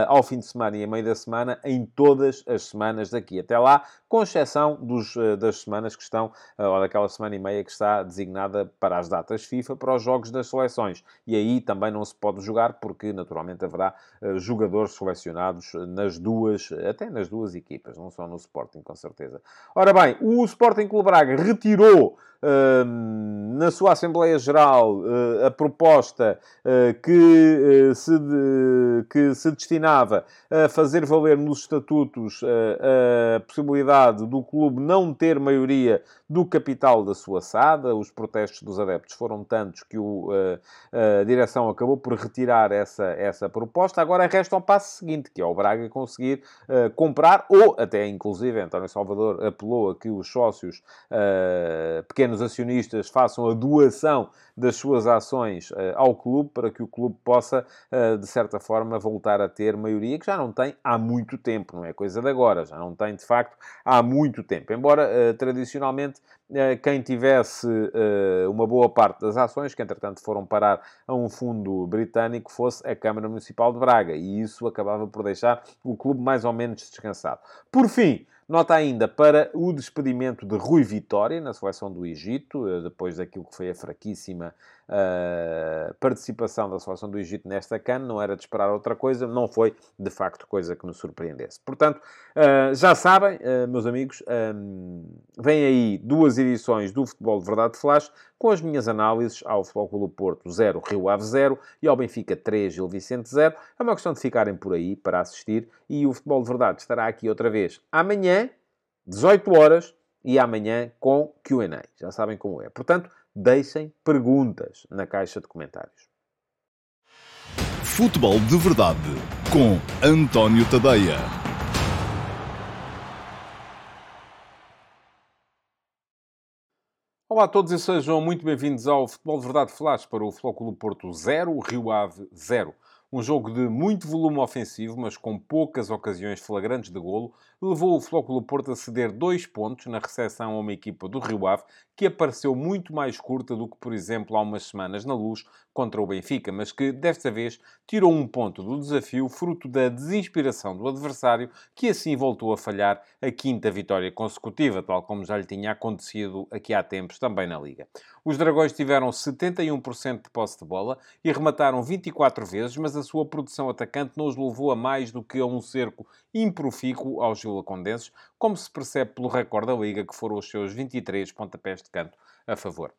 ao fim de semana e a meio da semana, em todas as semanas daqui até lá, com exceção dos, das semanas que estão, ou daquela semana e meia que está designada para as datas FIFA, para os jogos das seleções. E aí também não se pode jogar, porque naturalmente haverá jogadores selecionados nas duas, até nas duas equipas, não só no Sporting, com certeza. Ora bem, o Sporting Clube Braga retirou na sua Assembleia Geral uh, a proposta uh, que, uh, se de, que se destinava a fazer valer nos estatutos a possibilidade do clube não ter maioria do capital da sua SAD. Os protestos dos adeptos foram tantos que o, a direção acabou por retirar essa, essa proposta. Agora resta o passo seguinte, que é o Braga conseguir comprar, ou até inclusive António Salvador apelou a que os sócios pequenos pequenos acionistas façam a doação das suas ações uh, ao clube para que o clube possa, uh, de certa forma, voltar a ter maioria, que já não tem há muito tempo, não é coisa de agora, já não tem de facto há muito tempo. Embora uh, tradicionalmente quem tivesse uma boa parte das ações, que entretanto foram parar a um fundo britânico, fosse a Câmara Municipal de Braga, e isso acabava por deixar o clube mais ou menos descansado. Por fim, Nota ainda para o despedimento de Rui Vitória na seleção do Egito, eh, depois daquilo que foi a fraquíssima uh, participação da seleção do Egito nesta CAN. Não era de esperar outra coisa, não foi de facto coisa que me surpreendesse. Portanto, uh, já sabem, uh, meus amigos, um, vem aí duas edições do Futebol de Verdade Flash com as minhas análises ao Futebol Clube Porto 0, Rio Ave 0 e ao Benfica 3, Gil Vicente 0. É uma questão de ficarem por aí para assistir e o Futebol de Verdade estará aqui outra vez amanhã 18 horas e amanhã com Q&A. Já sabem como é. Portanto, deixem perguntas na caixa de comentários. Futebol de Verdade com António Tadeia. Olá a todos e sejam muito bem-vindos ao Futebol de Verdade Flash para o Futebol Clube Porto 0, Rio Ave 0. Um jogo de muito volume ofensivo, mas com poucas ocasiões flagrantes de golo, levou o Flóculo Porto a ceder dois pontos na recepção a uma equipa do Rio Ave, que apareceu muito mais curta do que, por exemplo, há umas semanas na luz contra o Benfica, mas que, desta vez, tirou um ponto do desafio, fruto da desinspiração do adversário, que assim voltou a falhar a quinta vitória consecutiva, tal como já lhe tinha acontecido aqui há tempos também na Liga. Os Dragões tiveram 71% de posse de bola e remataram 24 vezes, mas a sua produção atacante não os levou a mais do que a um cerco improfícuo aos Condenses, como se percebe pelo recorde da Liga, que foram os seus 23 pontapés de canto a favor.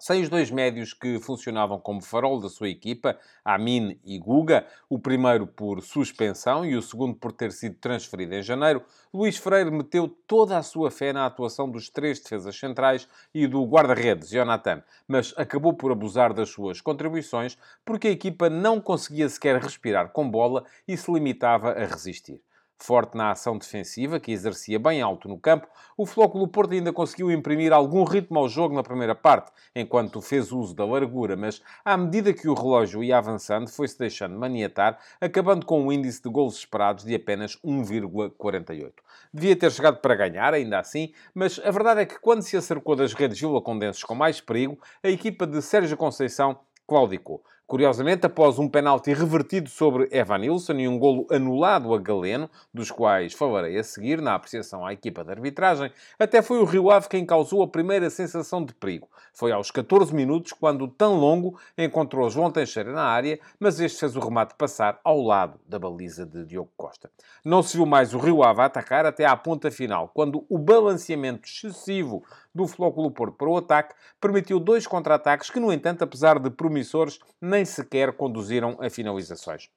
Sem os dois médios que funcionavam como farol da sua equipa, Amin e Guga, o primeiro por suspensão e o segundo por ter sido transferido em janeiro, Luís Freire meteu toda a sua fé na atuação dos três defesas centrais e do guarda-redes, Jonathan, mas acabou por abusar das suas contribuições porque a equipa não conseguia sequer respirar com bola e se limitava a resistir. Forte na ação defensiva, que exercia bem alto no campo, o Flóculo Porto ainda conseguiu imprimir algum ritmo ao jogo na primeira parte, enquanto fez uso da largura, mas à medida que o relógio ia avançando, foi-se deixando maniatar, acabando com um índice de gols esperados de apenas 1,48. Devia ter chegado para ganhar, ainda assim, mas a verdade é que quando se acercou das redes vilacondenses com mais perigo, a equipa de Sérgio Conceição claudicou. Curiosamente, após um penalti revertido sobre Evan Nilsson e um golo anulado a Galeno, dos quais falarei a seguir na apreciação à equipa de arbitragem, até foi o Rio Ave quem causou a primeira sensação de perigo. Foi aos 14 minutos, quando tão longo encontrou João Teixeira na área, mas este fez o remate passar ao lado da baliza de Diogo Costa. Não se viu mais o Rio Ave atacar até à ponta final, quando o balanceamento excessivo do Flóculo Porto para o ataque permitiu dois contra-ataques que, no entanto, apesar de promissores, nem sequer conduziram a finalizações.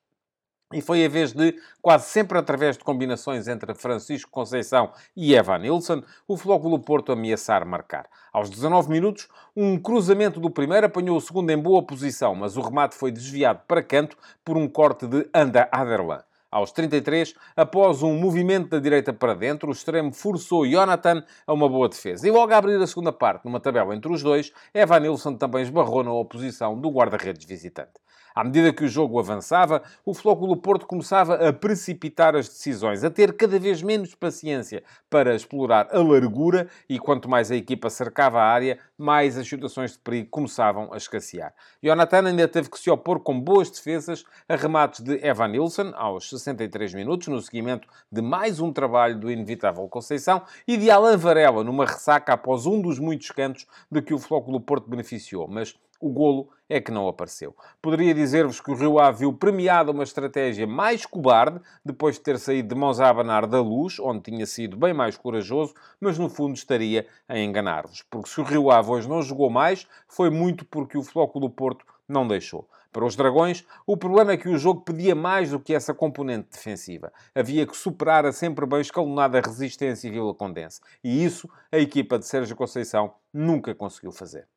E foi a vez de, quase sempre através de combinações entre Francisco Conceição e Evan Nilsson, o Flóculo Porto ameaçar marcar. Aos 19 minutos, um cruzamento do primeiro apanhou o segundo em boa posição, mas o remate foi desviado para canto por um corte de Anda Aderlan. Aos 33, após um movimento da direita para dentro, o extremo forçou Jonathan a uma boa defesa. E logo a abrir a segunda parte, numa tabela entre os dois, Evan Nilsson também esbarrou na oposição do guarda-redes visitante. À medida que o jogo avançava, o Flóculo Porto começava a precipitar as decisões, a ter cada vez menos paciência para explorar a largura e quanto mais a equipa cercava a área, mais as situações de perigo começavam a escassear. Jonathan ainda teve que se opor com boas defesas a remates de Evan Nilsson aos 63 minutos, no seguimento de mais um trabalho do inevitável Conceição, e de Alan Varela numa ressaca após um dos muitos cantos de que o Flóculo Porto beneficiou. Mas o golo é que não apareceu. Poderia dizer-vos que o Rio Ave viu premiada uma estratégia mais cobarde, depois de ter saído de mãos a abanar da luz, onde tinha sido bem mais corajoso, mas no fundo estaria a enganar-vos. Porque se o Rio Ave hoje não jogou mais, foi muito porque o Flóculo do Porto não deixou. Para os Dragões, o problema é que o jogo pedia mais do que essa componente defensiva. Havia que superar a sempre bem escalonada resistência e Vila Condense. E isso a equipa de Sérgio Conceição nunca conseguiu fazer.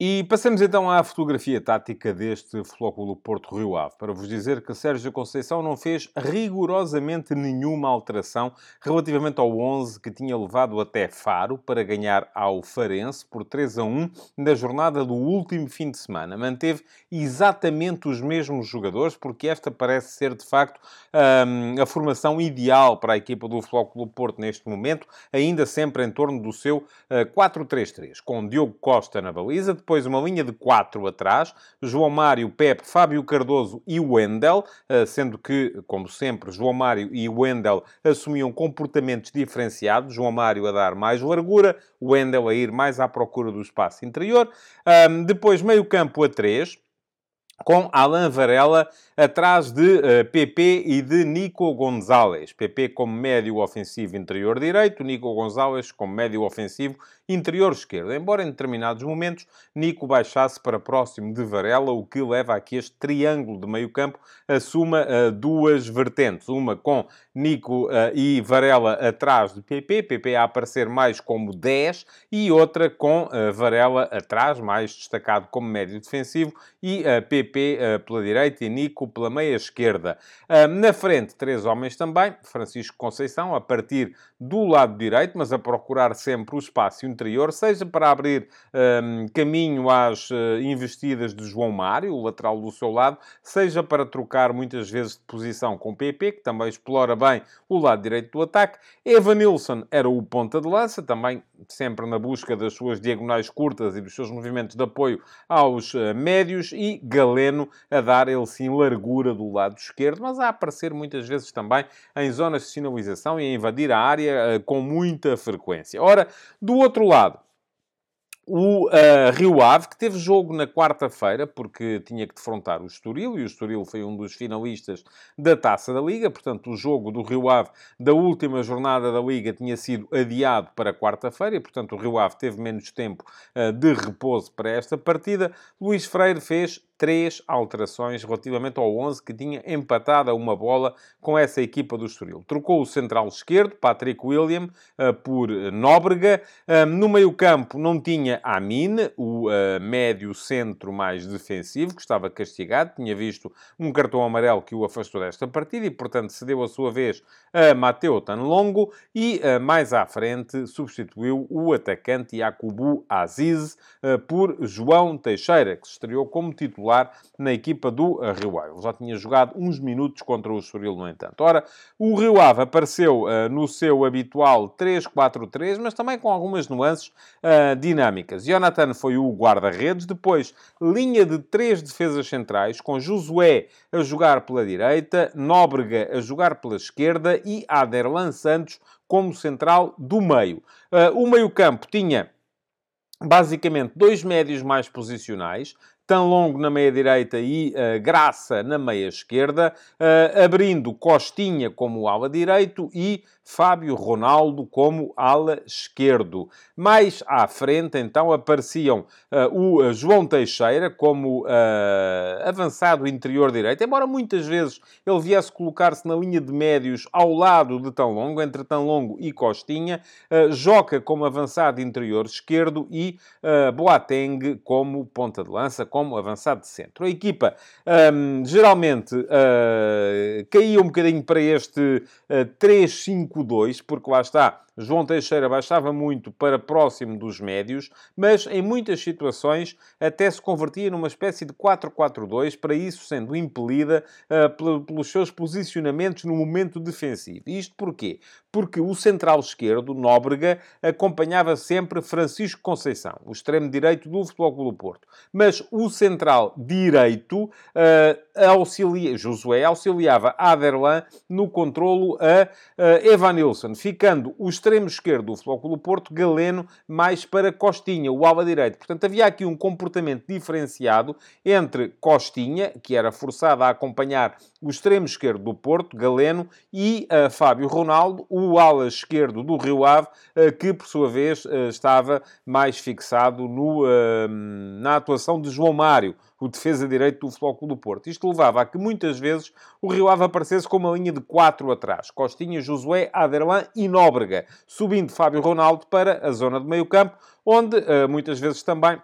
E passamos então à fotografia tática deste Flóculo Porto Rio Ave, para vos dizer que Sérgio Conceição não fez rigorosamente nenhuma alteração relativamente ao 11 que tinha levado até Faro para ganhar ao Farense por 3 a 1 na jornada do último fim de semana. Manteve exatamente os mesmos jogadores, porque esta parece ser de facto um, a formação ideal para a equipa do Flóculo Porto neste momento, ainda sempre em torno do seu uh, 4-3-3, com Diogo Costa na baliza, depois uma linha de quatro atrás, João Mário, Pepe, Fábio Cardoso e Wendel, eh, sendo que, como sempre, João Mário e Wendel assumiam comportamentos diferenciados, João Mário a dar mais largura, Wendel a ir mais à procura do espaço interior. Depois, meio campo a três, com Alain Varela atrás de uh, eh, PP e de Nico Gonzalez. PP como médio ofensivo interior direito, Nico Gonzalez como médio ofensivo interior esquerdo. Embora em determinados momentos Nico baixasse para próximo de Varela, o que leva a que este triângulo de meio campo assuma uh, duas vertentes. Uma com Nico uh, e Varela atrás de PP, PP a aparecer mais como 10, e outra com Varela atrás, mais destacado como médio defensivo, e PP pela direita e Nico pela meia esquerda. na frente, três homens também. Francisco Conceição, a partir do lado direito, mas a procurar sempre o espaço interior, seja para abrir um, caminho às uh, investidas de João Mário, o lateral do seu lado, seja para trocar muitas vezes de posição com PP, que também explora bem o lado direito do ataque. Evanilson era o ponta de lança, também sempre na busca das suas diagonais curtas e dos seus movimentos de apoio aos uh, médios, e Galeno a dar, ele sim, largura do lado esquerdo, mas a aparecer muitas vezes também em zonas de sinalização e a invadir a área uh, com muita frequência. Ora, do outro lado, o uh, Rio Ave, que teve jogo na quarta-feira, porque tinha que defrontar o Estoril, e o Estoril foi um dos finalistas da Taça da Liga, portanto, o jogo do Rio Ave da última jornada da Liga tinha sido adiado para quarta-feira, e, portanto, o Rio Ave teve menos tempo uh, de repouso para esta partida. Luís Freire fez três alterações relativamente ao 11 que tinha empatado a uma bola com essa equipa do Estoril. Trocou o central esquerdo, Patrick William, uh, por Nóbrega. Uh, no meio campo não tinha Amin, o médio centro mais defensivo, que estava castigado. Tinha visto um cartão amarelo que o afastou desta partida e, portanto, cedeu a sua vez a Mateo Tanlongo. E mais à frente substituiu o atacante Yakubu Aziz por João Teixeira, que se estreou como titular na equipa do Rio Ave. Já tinha jogado uns minutos contra o Estoril, no entanto. Ora, o Rio Ave apareceu uh, no seu habitual 3-4-3, mas também com algumas nuances uh, dinâmicas. Jonathan foi o guarda-redes, depois linha de três defesas centrais, com Josué a jogar pela direita, Nóbrega a jogar pela esquerda e Aderlan Santos como central do meio. Uh, o meio-campo tinha basicamente dois médios mais posicionais, tão longo na meia-direita e uh, Graça na meia-esquerda, uh, abrindo Costinha como ala direito e Fábio Ronaldo como ala esquerdo. Mais à frente, então, apareciam uh, o João Teixeira como avançado interior direito, embora muitas vezes ele viesse colocar-se na linha de médios ao lado de Tão Longo, entre Tão Longo e Costinha, Joca como avançado interior esquerdo e Boateng como ponta de lança, como avançado de centro. A equipa um, geralmente uh, caía um bocadinho para este uh, 3-5-2, porque lá está, João Teixeira baixava muito para próximo dos médios, mas em muitas situações até se convertia numa espécie de 4-4-2, para isso sendo impelida uh, pelos seus posicionamentos no momento defensivo. Isto porquê? Porque o central esquerdo, Nóbrega, acompanhava sempre Francisco Conceição, o extremo direito do Futebol Clube do Porto. Mas o central direito, uh, auxilia, Josué, auxiliava Aderlan no controlo a uh, Evanilson, ficando o extremo esquerdo do Futebol do Porto, Galeno, mais para Costinha, o ala direito. Portanto, havia aqui um comportamento diferenciado entre Costinha, que era forçado a acompanhar o extremo esquerdo do Porto, Galeno, e uh, Fábio Ronaldo, o ala esquerdo do Rio Ave, uh, que por sua vez uh, estava mais fixado no, na atuação de João Mário, o defesa direito do Clube do Porto. Isto levava a que muitas vezes o Rio Ave aparecesse com uma linha de quatro atrás. Costinha, Josué, Aderlan e Nóbrega, subindo Fábio Ronaldo para a zona de meio campo, onde muitas vezes também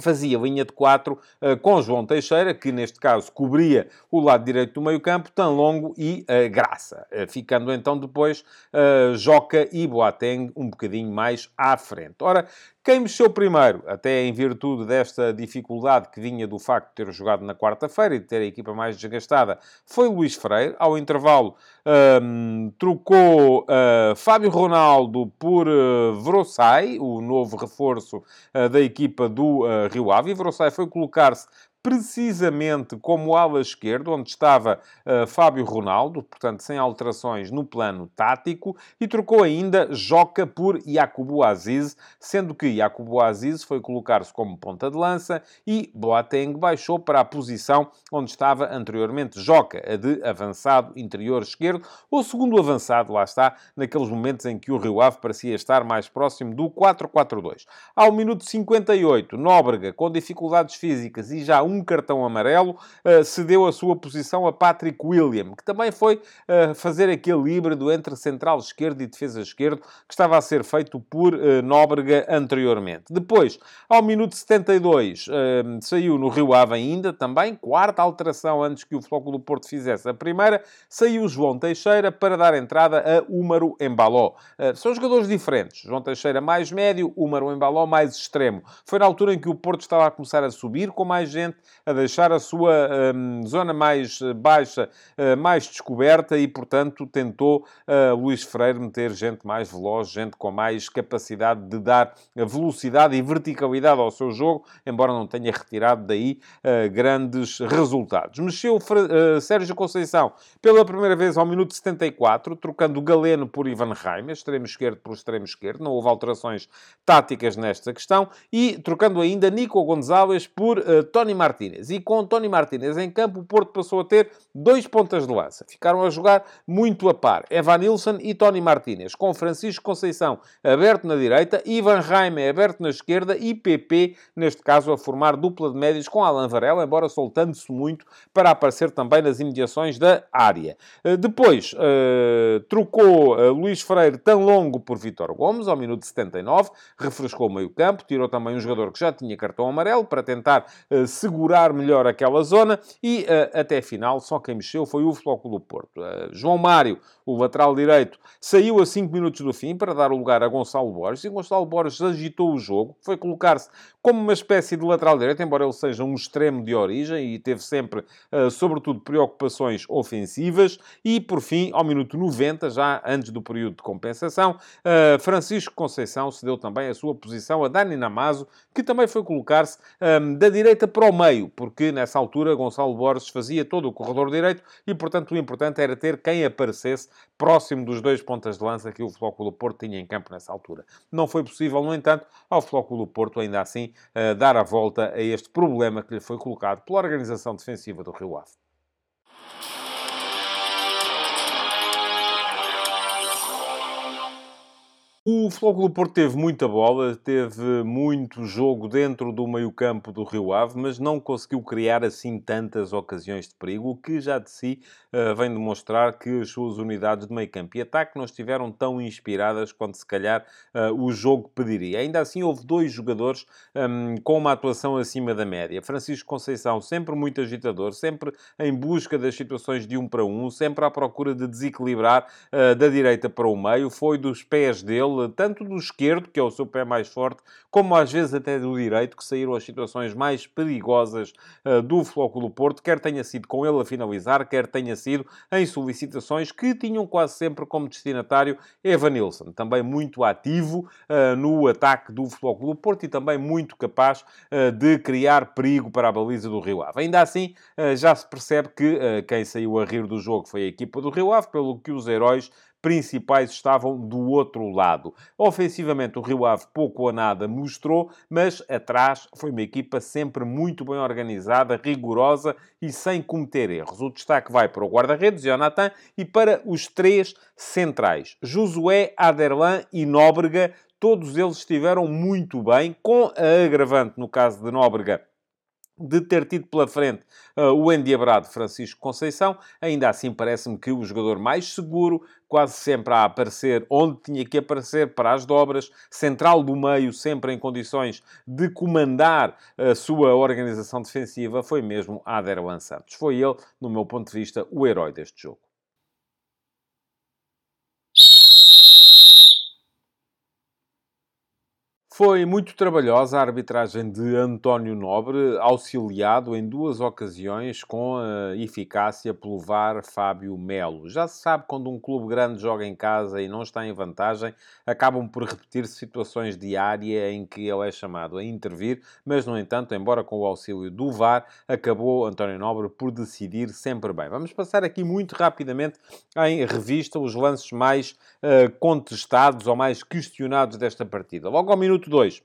fazia linha de 4 uh, com João Teixeira, que neste caso cobria o lado direito do meio-campo, tão longo e uh, Graça, uh, ficando então depois Joca e Boateng um bocadinho mais à frente. Ora, quem mexeu primeiro, até em virtude desta dificuldade que vinha do facto de ter jogado na quarta-feira e de ter a equipa mais desgastada, foi Luís Freire. Ao intervalo, um, trocou uh, Fábio Ronaldo por uh, Vrossai, o novo reforço uh, da equipa do uh, Rio Ave. E Vrossai foi colocar-se precisamente como ala esquerdo, onde estava uh, Fábio Ronaldo, portanto, sem alterações no plano tático, e trocou ainda Joca por Yakubu Aziz, sendo que Yakubu Aziz foi colocar-se como ponta de lança e Boateng baixou para a posição onde estava anteriormente Joca, a de avançado interior esquerdo, ou segundo avançado, lá está, naqueles momentos em que o Rio Ave parecia estar mais próximo do 4-4-2. Ao minuto 58, Nóbrega, com dificuldades físicas e já um cartão amarelo, uh, cedeu a sua posição a Patrick William, que também foi uh, fazer aquele híbrido entre central esquerdo e defesa esquerdo que estava a ser feito por uh, Nóbrega anteriormente. Depois, ao minuto 72, saiu no Rio Ave ainda, também, quarta alteração antes que o Futebol do Porto fizesse a primeira, saiu João Teixeira para dar entrada a Úmaro Embaló. são jogadores diferentes. João Teixeira mais médio, Úmaro Embaló mais extremo. Foi na altura em que o Porto estava a começar a subir com mais gente, a deixar a sua um, zona mais eh, baixa uh, mais descoberta e, portanto, tentou uh, Luís Freire meter gente mais veloz, gente com mais capacidade de dar velocidade e verticalidade ao seu jogo, embora não tenha retirado daí uh, grandes resultados. Mexeu Sérgio Conceição pela primeira vez ao minuto 74, trocando Galeno por Ivan Reimer, extremo esquerdo por extremo esquerdo, não houve alterações táticas nesta questão, e trocando ainda Nico Gonzalez por Tony Martins Martínez. E com Tony Martínez em campo, o Porto passou a ter dois pontas de lança. Ficaram a jogar muito a par. Evan Nilsson e Tony Martínez, com Francisco Conceição aberto na direita, Ivan Raime aberto na esquerda e PP, neste caso, a formar dupla de médios com Alan Varela, embora soltando-se muito para aparecer também nas imediações da área. Eh, depois, uh, trocou uh, Luís Freire tão longo por Vitor Gomes, ao minuto 79, refrescou o meio campo, tirou também um jogador que já tinha cartão amarelo para tentar segurar melhor aquela zona e até final só quem mexeu foi o Flóculo Porto. João Mário, o lateral direito, saiu a 5 minutos do fim para dar lugar a Gonçalo Borges e Gonçalo Borges agitou o jogo, foi colocar-se como uma espécie de lateral direito, embora ele seja um extremo de origem e teve sempre, uh, sobretudo, preocupações ofensivas. E, por fim, ao minuto 90, já antes do período de compensação, Francisco Conceição cedeu também a sua posição a Dani Namazo, que também foi colocar-se da direita para o meio, porque nessa altura Gonçalo Borges fazia todo o corredor direito e, portanto, o importante era ter quem aparecesse próximo dos dois pontas de lança que o Flóculo Porto tinha em campo nessa altura. Não foi possível, no entanto, ao Flóculo Porto ainda assim uh, dar a volta a este problema que lhe foi colocado pela organização defensiva do Rio Ave. O Flóculo Porto teve muita bola, teve muito jogo dentro do meio-campo do Rio Ave, mas não conseguiu criar assim tantas ocasiões de perigo, o que já de si uh, vem demonstrar que as suas unidades de meio-campo e ataque não estiveram tão inspiradas quanto se calhar uh, o jogo pediria. Ainda assim, houve dois jogadores um, com uma atuação acima da média. Francisco Conceição, sempre muito agitador, sempre em busca das situações de um para um, sempre à procura de desequilibrar uh, da direita para o meio, foi dos pés dele tanto do esquerdo, que é o seu pé mais forte, como às vezes até do direito, que saíram as situações mais perigosas uh, do Flóculo Porto, quer tenha sido com ele a finalizar, quer tenha sido em solicitações que tinham quase sempre como destinatário Evanilson, também muito ativo uh, no ataque do Flóculo Porto e também muito capaz uh, de criar perigo para a baliza do Rio Ave. Ainda assim, já se percebe que quem saiu a rir do jogo foi a equipa do Rio Ave, pelo que os heróis principais estavam do outro lado. Ofensivamente, o Rio Ave pouco ou nada mostrou, mas atrás foi uma equipa sempre muito bem organizada, rigorosa e sem cometer erros. O destaque vai para o guarda-redes, Jonathan, e para os três centrais, Josué, Aderlan e Nóbrega. Todos eles estiveram muito bem, com a agravante, no caso de Nóbrega, de ter tido pela frente uh, o endiabrado Francisco Conceição, ainda assim parece-me que o jogador mais seguro, quase sempre a aparecer onde tinha que aparecer para as dobras, central do meio, sempre em condições de comandar a sua organização defensiva, foi mesmo Aderlan Santos. Foi ele, no meu ponto de vista, o herói deste jogo. Foi muito trabalhosa a arbitragem de António Nobre, auxiliado em duas ocasiões com a eficácia pelo VAR Fábio Melo. Já se sabe quando um clube grande joga em casa e não está em vantagem, acabam por repetir situações de área em que ele é chamado a intervir, mas no entanto, embora com o auxílio do VAR, acabou António Nobre por decidir sempre bem. Vamos passar aqui muito rapidamente em revista os lances mais uh, contestados ou mais questionados desta partida. Logo ao minuto 2.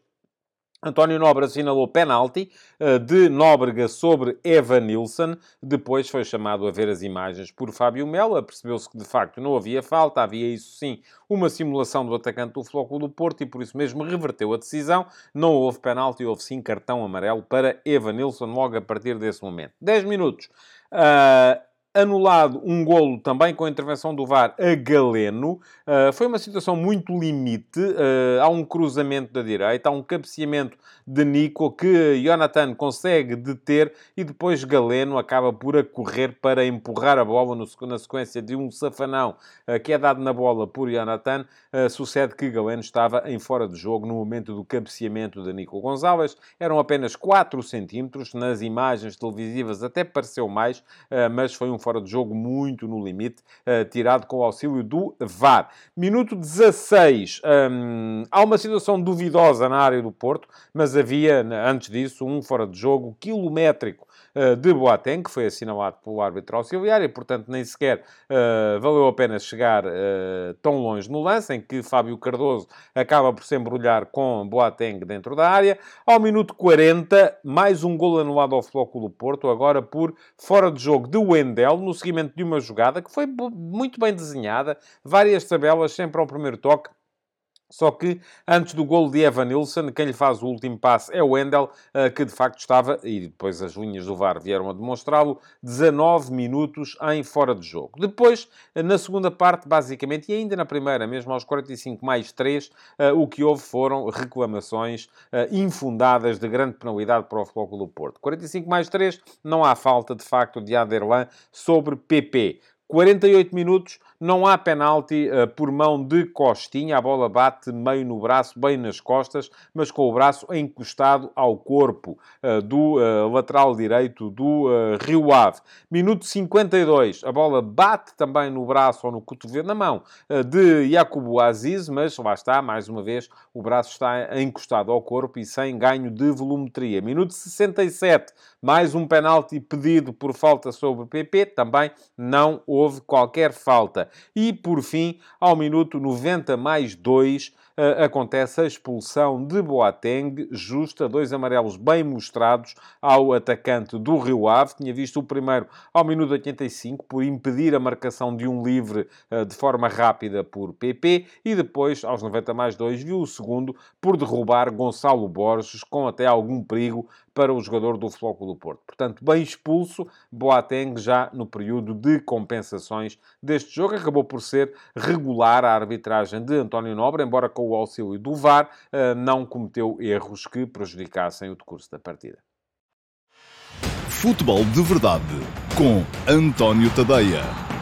António Nobre assinalou penalti uh, de Nóbrega sobre Eva Nilsson. Depois foi chamado a ver as imagens por Fábio Melo. Percebeu-se que, de facto, não havia falta. Havia, isso sim, uma simulação do atacante do Flóculo do Porto e, por isso mesmo, reverteu a decisão. Não houve penalti, houve sim cartão amarelo para Eva Nilsson logo a partir desse momento. 10 minutos. Uh, anulado um golo também com a intervenção do VAR a Galeno. Uh, foi uma situação muito limite. Uh, há um cruzamento da direita, há um cabeceamento de Nico que Jonathan consegue deter e depois Galeno acaba por a correr para empurrar a bola no, na sequência de um safanão uh, que é dado na bola por Jonathan. sucede que Galeno estava em fora de jogo no momento do cabeceamento de Nico Gonzalez. Eram apenas 4 centímetros. Nas imagens televisivas até pareceu mais, mas foi um fora de jogo muito no limite, uh, tirado com o auxílio do VAR. Minuto 16, um, há uma situação duvidosa na área do Porto, mas havia, antes disso, um fora de jogo quilométrico de Boateng, que foi assinalado pelo árbitro auxiliar, e portanto nem sequer uh, valeu a pena chegar uh, tão longe no lance, em que Fábio Cardoso acaba por se embrulhar com Boateng dentro da área. Ao minuto 40, mais um gol anulado ao Flóculo Porto, agora por fora de jogo de Wendel, no seguimento de uma jogada que foi muito bem desenhada, várias tabelas sempre ao primeiro toque, só que antes do gol de Evan Nilsson, quem lhe faz o último passe é o Wendel, eh, que de facto estava, e depois as linhas do VAR vieram a demonstrá-lo, 19 minutos em fora de jogo. Depois, na segunda parte, basicamente, e ainda na primeira, mesmo aos 45 mais 3, eh, o que houve foram reclamações eh, infundadas de grande penalidade para o Futebol do Porto. 45 mais 3, não há falta, de facto, de Aderlan sobre PP. 48 minutos, não há penalti uh, por mão de Costinha. A bola bate meio no braço, bem nas costas, mas com o braço encostado ao corpo uh, do uh, lateral direito do Rio Ave. Minuto 52, a bola bate também no braço ou no cotovelo, na mão de Jacobo Aziz, mas lá está, mais uma vez, o braço está encostado ao corpo e sem ganho de volumetria. Minuto 67, mais um penalti pedido por falta sobre o PP, também não houve qualquer falta. E, por fim, ao minuto 90 mais 2, uh, acontece a expulsão de Boateng, justa, dois amarelos bem mostrados ao atacante do Rio Ave. Tinha visto o primeiro ao minuto 85, por impedir a marcação de um livre uh, de forma rápida por PP, e depois, aos 90 mais 2, viu o segundo por derrubar Gonçalo Borges, com até algum perigo para o jogador do Flóculo do Porto. Portanto, bem expulso, Boateng já no período de compensações deste jogo. Acabou por ser regular a arbitragem de António Nobre, embora com o auxílio do VAR, eh, não cometeu erros que prejudicassem o decurso da partida. Futebol de Verdade com António Tadeia.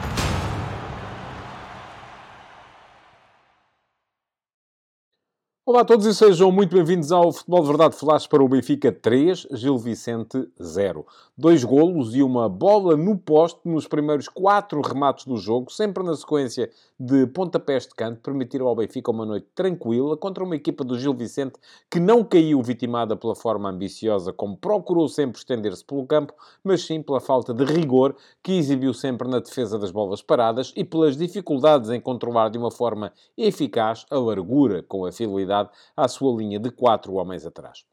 Olá a todos e sejam muito bem-vindos ao Futebol de Verdade Flash para o Benfica 3, Gil Vicente 0. Dois golos e uma bola no poste nos primeiros quatro remates do jogo, sempre na sequência de pontapés de canto, permitiram ao Benfica uma noite tranquila contra uma equipa do Gil Vicente que não caiu vitimada pela forma ambiciosa como procurou sempre estender-se pelo campo, mas sim pela falta de rigor que exibiu sempre na defesa das bolas paradas e pelas dificuldades em controlar de uma forma eficaz a largura com a fidelidade à sua linha de quatro homens atrás.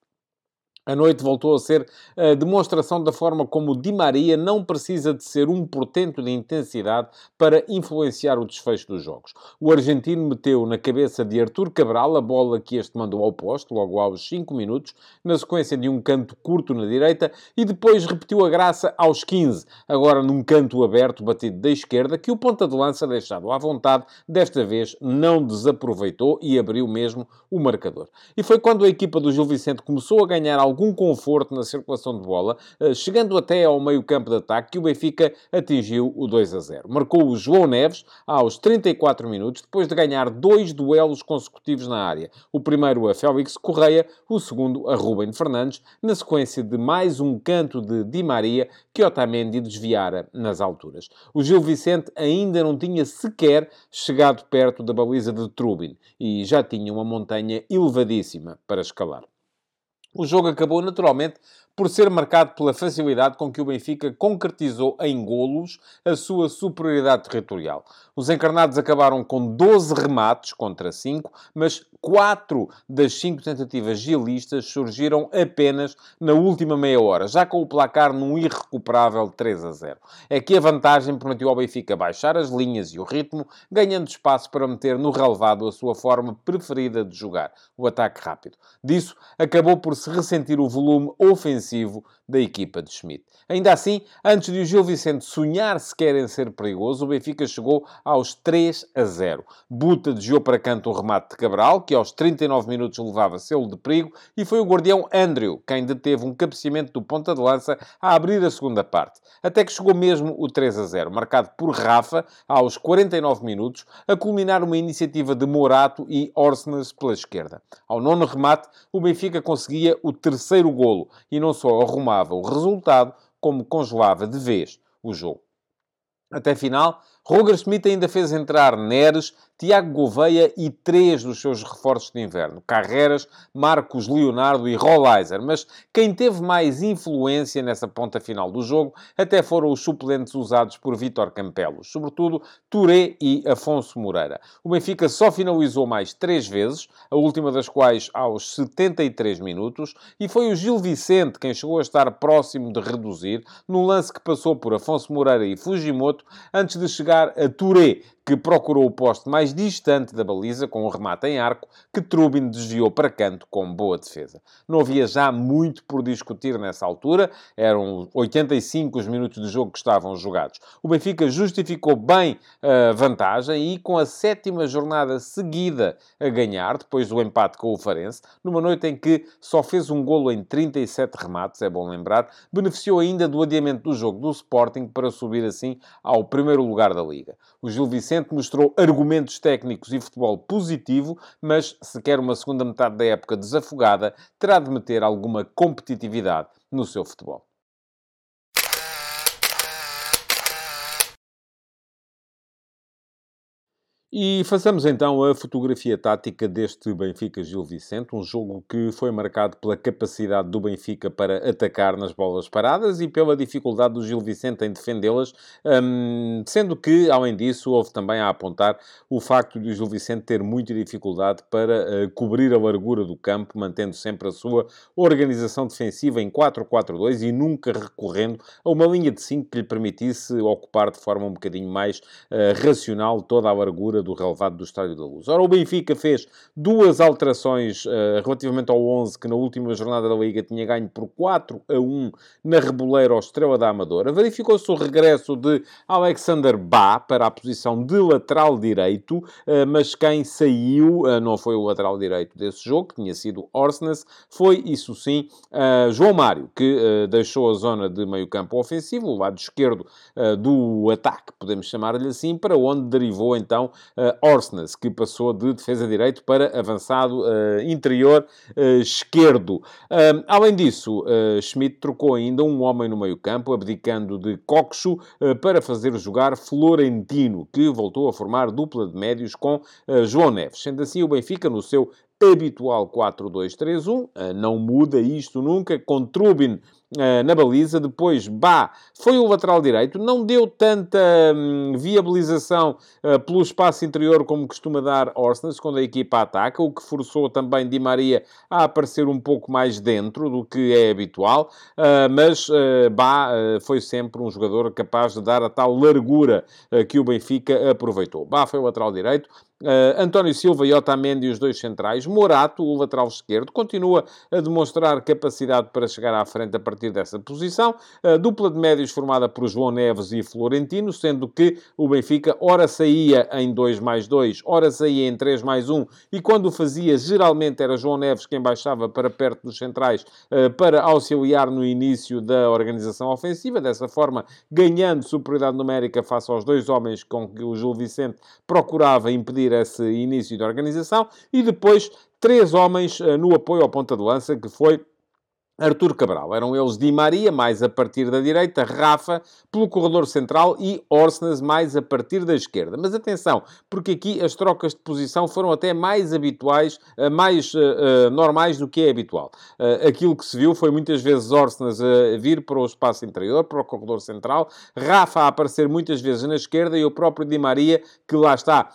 A noite voltou a ser a demonstração da forma como Di Maria não precisa de ser um portento de intensidade para influenciar o desfecho dos jogos. O argentino meteu na cabeça de Artur Cabral a bola que este mandou ao posto, logo aos 5 minutos, na sequência de um canto curto na direita, e depois repetiu a graça aos 15, agora num canto aberto batido da esquerda, que o ponta de lança, deixado à vontade, desta vez não desaproveitou e abriu mesmo o marcador. E foi quando a equipa do Gil Vicente começou a ganhar algum algum conforto na circulação de bola, eh, chegando até ao meio campo de ataque, que o Benfica atingiu o 2 a 0. Marcou o João Neves aos 34 minutos, depois de ganhar dois duelos consecutivos na área. O primeiro a Félix Correia, o segundo a Ruben Fernandes, na sequência de mais um canto de Di Maria que Otamendi desviara nas alturas. O Gil Vicente ainda não tinha sequer chegado perto da baliza de Trubin e já tinha uma montanha elevadíssima para escalar. O jogo acabou naturalmente por ser marcado pela facilidade com que o Benfica concretizou em golos a sua superioridade territorial. Os encarnados acabaram com 12 remates contra 5, mas 4 das 5 tentativas gilistas surgiram apenas na última meia hora, já com o placar num irrecuperável 3 a 0. É que a vantagem permitiu ao Benfica baixar as linhas e o ritmo, ganhando espaço para meter no relevado a sua forma preferida de jogar, o ataque rápido. Disso acabou por se ressentir o volume ofensivo da equipa de Schmidt. Ainda assim, antes de o Gil Vicente sonhar sequer em ser perigoso, o Benfica chegou aos 3 a 0. Buta desviou para canto o remate de Cabral, que aos 39 minutos levava selo de perigo, e foi o guardião Andrew quem deteve um cabeceamento do ponta de lança a abrir a segunda parte. Até que chegou mesmo o 3 a 0, marcado por Rafa aos 49 minutos, a culminar uma iniciativa de Morato e Orsnes pela esquerda. Ao nono remate, o Benfica conseguia o terceiro golo, e não só arrumava o resultado, como congelava de vez o jogo. Até final, Roger Schmidt ainda fez entrar Neres, Tiago Gouveia e três dos seus reforços de inverno, Carreras, Marcos Leonardo e Rollizer. Mas quem teve mais influência nessa ponta final do jogo até foram os suplentes usados por Vítor Campelos, sobretudo Touré e Afonso Moreira. O Benfica só finalizou mais três vezes, a última das quais aos 73 minutos, e foi o Gil Vicente quem chegou a estar próximo de reduzir, num lance que passou por Afonso Moreira e Fujimoto, antes de chegar a Touré, que procurou o poste mais distante da baliza, com um remate em arco, que Trubin desviou para canto com boa defesa. Não havia já muito por discutir nessa altura, eram 85 os minutos de jogo que estavam jogados. O Benfica justificou bem a vantagem e, com a sétima jornada seguida a ganhar, depois do empate com o Farense, numa noite em que só fez um golo em 37 remates, é bom lembrar, beneficiou ainda do adiamento do jogo do Sporting para subir assim ao primeiro lugar da Liga. O Gil Vicente Vicente mostrou argumentos técnicos e futebol positivo, mas se quer uma segunda metade da época desafogada, terá de meter alguma competitividade no seu futebol. E façamos então a fotografia tática deste Benfica Gil Vicente, um jogo que foi marcado pela capacidade do Benfica para atacar nas bolas paradas e pela dificuldade do Gil Vicente em defendê-las, hum, sendo que, além disso, houve também a apontar o facto de o Gil Vicente ter muita dificuldade para uh, cobrir a largura do campo, mantendo sempre a sua organização defensiva em 4-4-2 e nunca recorrendo a uma linha de 5 que lhe permitisse ocupar de forma um bocadinho mais uh, racional toda a largura do relevado do Estádio da Luz. Ora, o Benfica fez duas alterações uh, relativamente ao 11, que na última jornada da Liga tinha ganho por 4 a 1 na Reboleira ao Estrela da Amadora. Verificou-se o regresso de Alexander Bá para a posição de lateral direito, uh, mas quem saiu uh, não foi o lateral direito desse jogo, que tinha sido Orsnes, foi, isso sim, João Mário, que deixou a zona de meio campo ofensivo, o lado esquerdo do ataque, podemos chamar-lhe assim, para onde derivou então Orsnes, que passou de defesa direito para avançado uh, interior uh, esquerdo. além disso, Schmidt trocou ainda um homem no meio-campo, abdicando de Coxo para fazer jogar Florentino, que voltou a formar dupla de médios com João Neves. Sendo assim, o Benfica, no seu habitual 4-2-3-1, não muda isto nunca, com Trubin uh, na baliza. Depois, Bá foi o lateral direito, não deu tanta hum, viabilização uh, pelo espaço interior como costuma dar Orsnes quando a equipa ataca, o que forçou também Di Maria a aparecer um pouco mais dentro do que é habitual, mas Bá foi sempre um jogador capaz de dar a tal largura que o Benfica aproveitou. Bá foi o lateral direito, Uh, António Silva e Otamendi, os dois centrais. Morato, o lateral esquerdo, continua a demonstrar capacidade para chegar à frente a partir dessa posição. Dupla de médios formada por João Neves e Florentino, sendo que o Benfica ora saía em 2 mais 2, ora saía em 3 mais 1, e quando o fazia, geralmente era João Neves quem baixava para perto dos centrais uh, para auxiliar no início da organização ofensiva, dessa forma ganhando superioridade numérica face aos dois homens com que o Gil Vicente procurava impedir esse início de organização, e depois três homens uh, no apoio ao ponta de lança, que foi Artur Cabral. Eram eles Di Maria, mais a partir da direita, Rafa pelo corredor central e Orsnes mais a partir da esquerda. Mas atenção, porque aqui as trocas de posição foram até mais habituais, eh, mais uh, uh, normais do que é habitual. Uh, aquilo que se viu foi muitas vezes Orsnes a vir para o espaço interior, para o corredor central, Rafa a aparecer muitas vezes na esquerda e o próprio Di Maria, que lá está,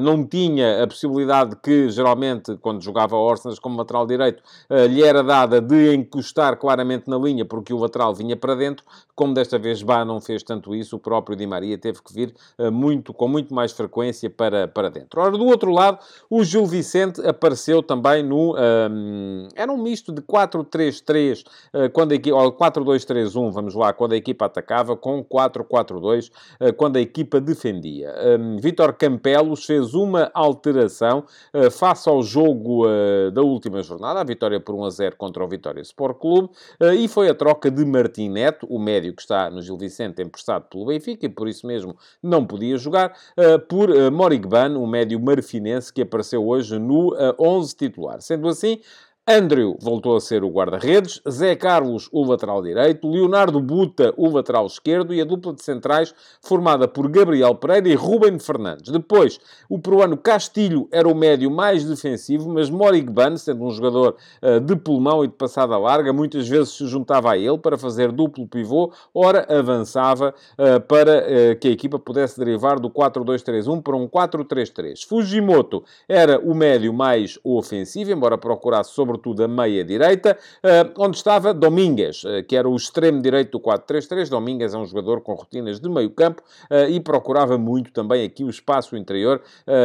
não tinha a possibilidade que geralmente, quando jogava Orsnes como lateral direito, lhe era dada de encostar claramente na linha porque o lateral vinha para dentro, como desta vez Bá não fez tanto isso, o próprio Di Maria teve que vir uh, muito, com muito mais frequência para, para dentro. Ora, do outro lado, o Gil Vicente apareceu também no... Um, era um misto de 4-3-3, uh, quando a equipa... 4-2-3-1, vamos lá, quando a equipa atacava, com 4-4-2, uh, eh, quando a equipa defendia. Um, Vítor Campelos fez uma alteração face ao jogo da última jornada, a vitória por 1-0 contra o Vitória Sport Clube, eh, e foi a troca de Martim Neto, o médio que está no Gil Vicente, emprestado pelo Benfica, e por isso mesmo não podia jogar, eh, por eh, Morigban, o médio marfinense que apareceu hoje no 11 titular. Sendo assim, Andrew voltou a ser o guarda-redes, Zé Carlos o lateral direito, Leonardo Buta o lateral esquerdo e a dupla de centrais formada por Gabriel Pereira e Ruben Fernandes. Depois, o peruano Castilho era o médio mais defensivo, mas Morigban, sendo um jogador uh, de pulmão e de passada larga, muitas vezes se juntava a ele para fazer duplo pivô, ora avançava uh, para uh, que a equipa pudesse derivar do 4-2-3-1 para um 4-3-3. Fujimoto era o médio mais ofensivo, embora procurasse sobre sobretudo a meia-direita, eh, onde estava Domingues, eh, que era o extremo direito do 4-3-3. Domingues é um jogador com rotinas de meio campo eh, e procurava muito também aqui o espaço interior,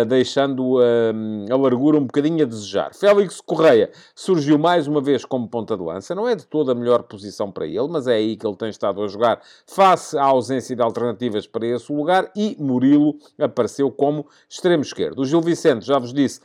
deixando a largura um bocadinho a desejar. Félix Correia surgiu mais uma vez como ponta de lança. Não é de toda a melhor posição para ele, mas é aí que ele tem estado a jogar face à ausência de alternativas para esse lugar e Murilo apareceu como extremo esquerdo. O Gil Vicente, já vos disse,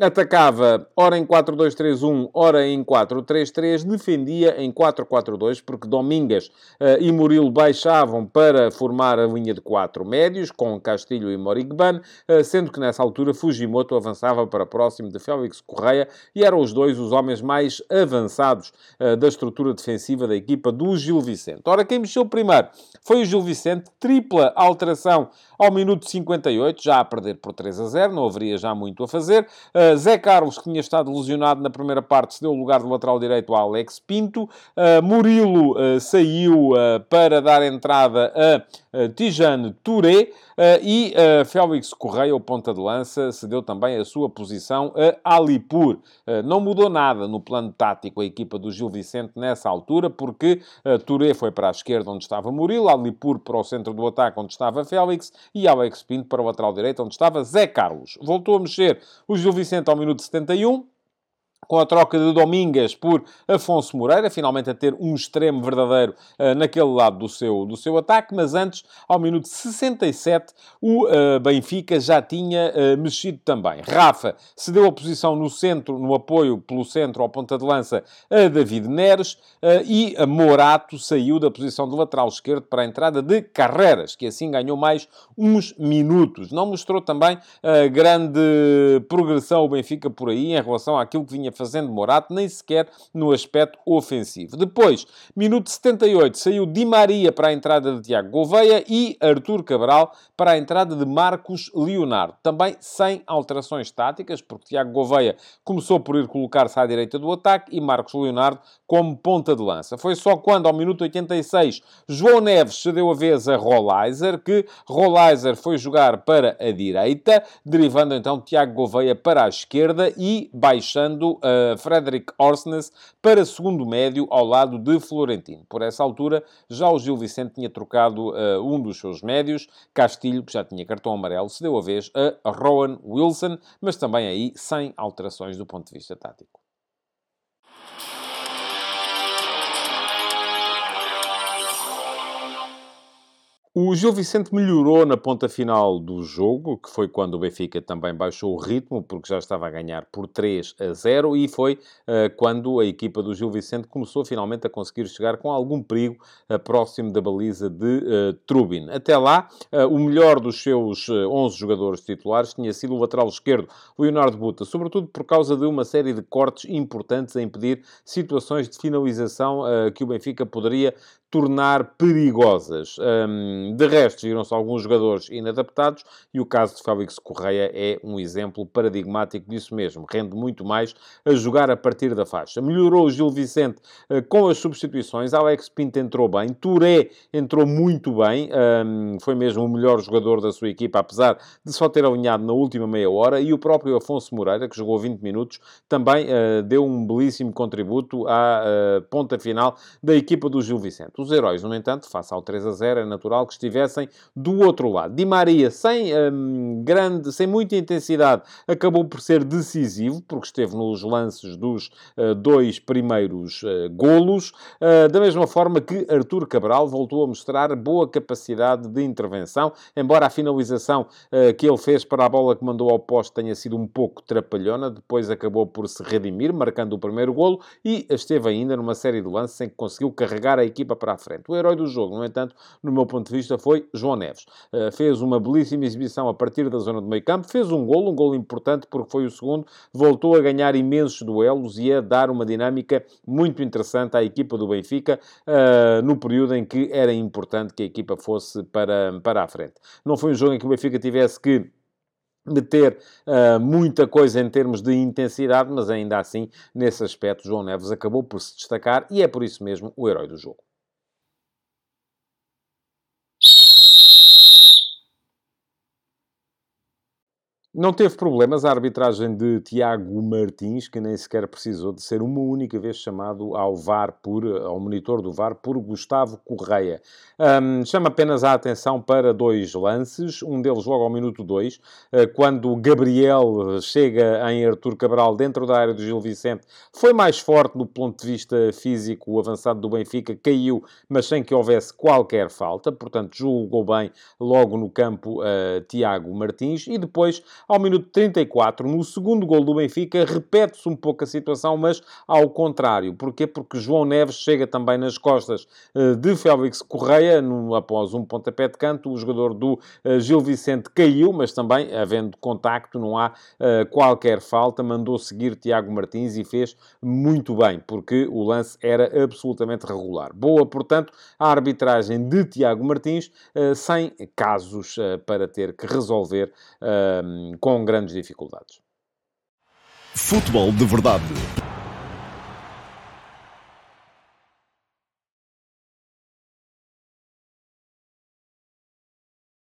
atacava ora em 4-2-3-1 1, ora em 4-3-3, defendia em 4-4-2, porque Domingas uh, e Murilo baixavam para formar a linha de quatro médios, com Castilho e Morigban, uh, sendo que nessa altura Fujimoto avançava para próximo de Félix Correia e eram os dois os homens mais avançados uh, da estrutura defensiva da equipa do Gil Vicente. Ora, quem mexeu primeiro foi o Gil Vicente, tripla alteração ao minuto 58, já a perder por 3 a 0, não haveria já muito a fazer. Zé Carlos, que tinha estado lesionado na primeira parte cedeu o lugar de lateral direito a Alex Pinto. Uh, Murilo uh, saiu uh, para dar entrada a Tijane Touré e Félix Correia, o ponta de lança, cedeu também a sua posição a Alipur. não mudou nada no plano tático a equipa do Gil Vicente nessa altura, porque Touré foi para a esquerda onde estava Murilo, Alipur para o centro do ataque onde estava Félix e Alex Pinto para o lateral direito onde estava Zé Carlos. Voltou a mexer o Gil Vicente ao minuto 71 com a troca de Domingas por Afonso Moreira, finalmente a ter um extremo verdadeiro uh, naquele lado do seu, do seu ataque, mas antes, ao minuto 67, o uh, Benfica já tinha uh, mexido também. Rafa cedeu a posição no centro, no apoio pelo centro ao ponta de lança a David Neres e Morato saiu da posição de lateral esquerdo para a entrada de Carreras, que assim ganhou mais uns minutos. Não mostrou também grande progressão o Benfica por aí em relação àquilo que vinha fazendo Morato, nem sequer no aspecto ofensivo. Depois, minuto 78, saiu Di Maria para a entrada de Tiago Gouveia e Artur Cabral para a entrada de Marcos Leonardo. Também sem alterações táticas, porque Tiago Gouveia começou por ir colocar-se à direita do ataque e Marcos Leonardo como ponta de lança. Foi só quando, ao minuto 86, João Neves cedeu a vez a Rollizer, que Rollizer foi jogar para a direita, derivando então Tiago Gouveia para a esquerda e baixando uh, Frederick Orsnes para segundo médio ao lado de Florentino. Por essa altura, já o Gil Vicente tinha trocado uh, um dos seus médios, Castilho, que já tinha cartão amarelo, se deu a vez a Rowan Wilson, mas também aí sem alterações do ponto de vista tático. O Gil Vicente melhorou na ponta final do jogo, que foi quando o Benfica também baixou o ritmo, porque já estava a ganhar por 3 a 0, e foi uh, quando a equipa do Gil Vicente começou finalmente a conseguir chegar com algum perigo uh, próximo da baliza de uh, Trubin. Até lá, o melhor dos seus 11 jogadores titulares tinha sido o lateral esquerdo, Leonardo Buta, sobretudo por causa de uma série de cortes importantes a impedir situações de finalização que o Benfica poderia tornar perigosas. Um, de resto, viram-se alguns jogadores inadaptados e o caso de Félix Correia é um exemplo paradigmático disso mesmo. Rende muito mais a jogar a partir da faixa. Melhorou o Gil Vicente uh, com as substituições. Alex Pinto entrou bem. Touré entrou muito bem. Um, foi mesmo o melhor jogador da sua equipa, apesar de só ter alinhado na última meia hora. E o próprio Afonso Moreira, que jogou 20 minutos, também uh, deu um belíssimo contributo à uh, ponta final da equipa do Gil Vicente. Os heróis, no entanto, face ao 3 a 0, é natural que estivessem do outro lado. Di Maria, sem hum, grande, sem muita intensidade, acabou por ser decisivo, porque esteve nos lances dos uh, dois primeiros uh, golos, uh, da mesma forma que Artur Cabral voltou a mostrar boa capacidade de intervenção, embora a finalização que ele fez para a bola que mandou ao poste tenha sido um pouco trapalhona, depois acabou por se redimir, marcando o primeiro golo, e esteve ainda numa série de lances em que conseguiu carregar a equipa para a frente. O herói do jogo, no entanto, no meu ponto de vista, foi João Neves. Uh, fez uma belíssima exibição a partir da zona do meio campo, fez um golo, um golo importante porque foi o segundo, voltou a ganhar imensos duelos e a dar uma dinâmica muito interessante à equipa do Benfica uh, no período em que era importante que a equipa fosse para, para a frente. Não foi um jogo em que o Benfica tivesse que meter uh, muita coisa em termos de intensidade, mas ainda assim, nesse aspecto, João Neves acabou por se destacar e é por isso mesmo o herói do jogo. Não teve problemas a arbitragem de Tiago Martins, que nem sequer precisou de ser uma única vez chamado ao VAR por, ao monitor do VAR por Gustavo Correia. Um, chama apenas a atenção para dois lances, um deles logo ao minuto 2, eh, quando Gabriel chega em Artur Cabral dentro da área do Gil Vicente, foi mais forte do ponto de vista físico, o avançado do Benfica caiu, mas sem que houvesse qualquer falta, portanto julgou bem logo no campo uh, Tiago Martins, e depois ao minuto 34, no segundo gol do Benfica, repete-se um pouco a situação, mas ao contrário. Porquê? Porque João Neves chega também nas costas uh, de Félix Correia, no, após um pontapé de canto. O jogador do uh, Gil Vicente caiu, mas também, havendo contacto, não há uh, qualquer falta. Mandou seguir Tiago Martins e fez muito bem, porque o lance era absolutamente regular. Boa, portanto, a arbitragem de Tiago Martins, sem casos para ter que resolver com grandes dificuldades. Futebol de Verdade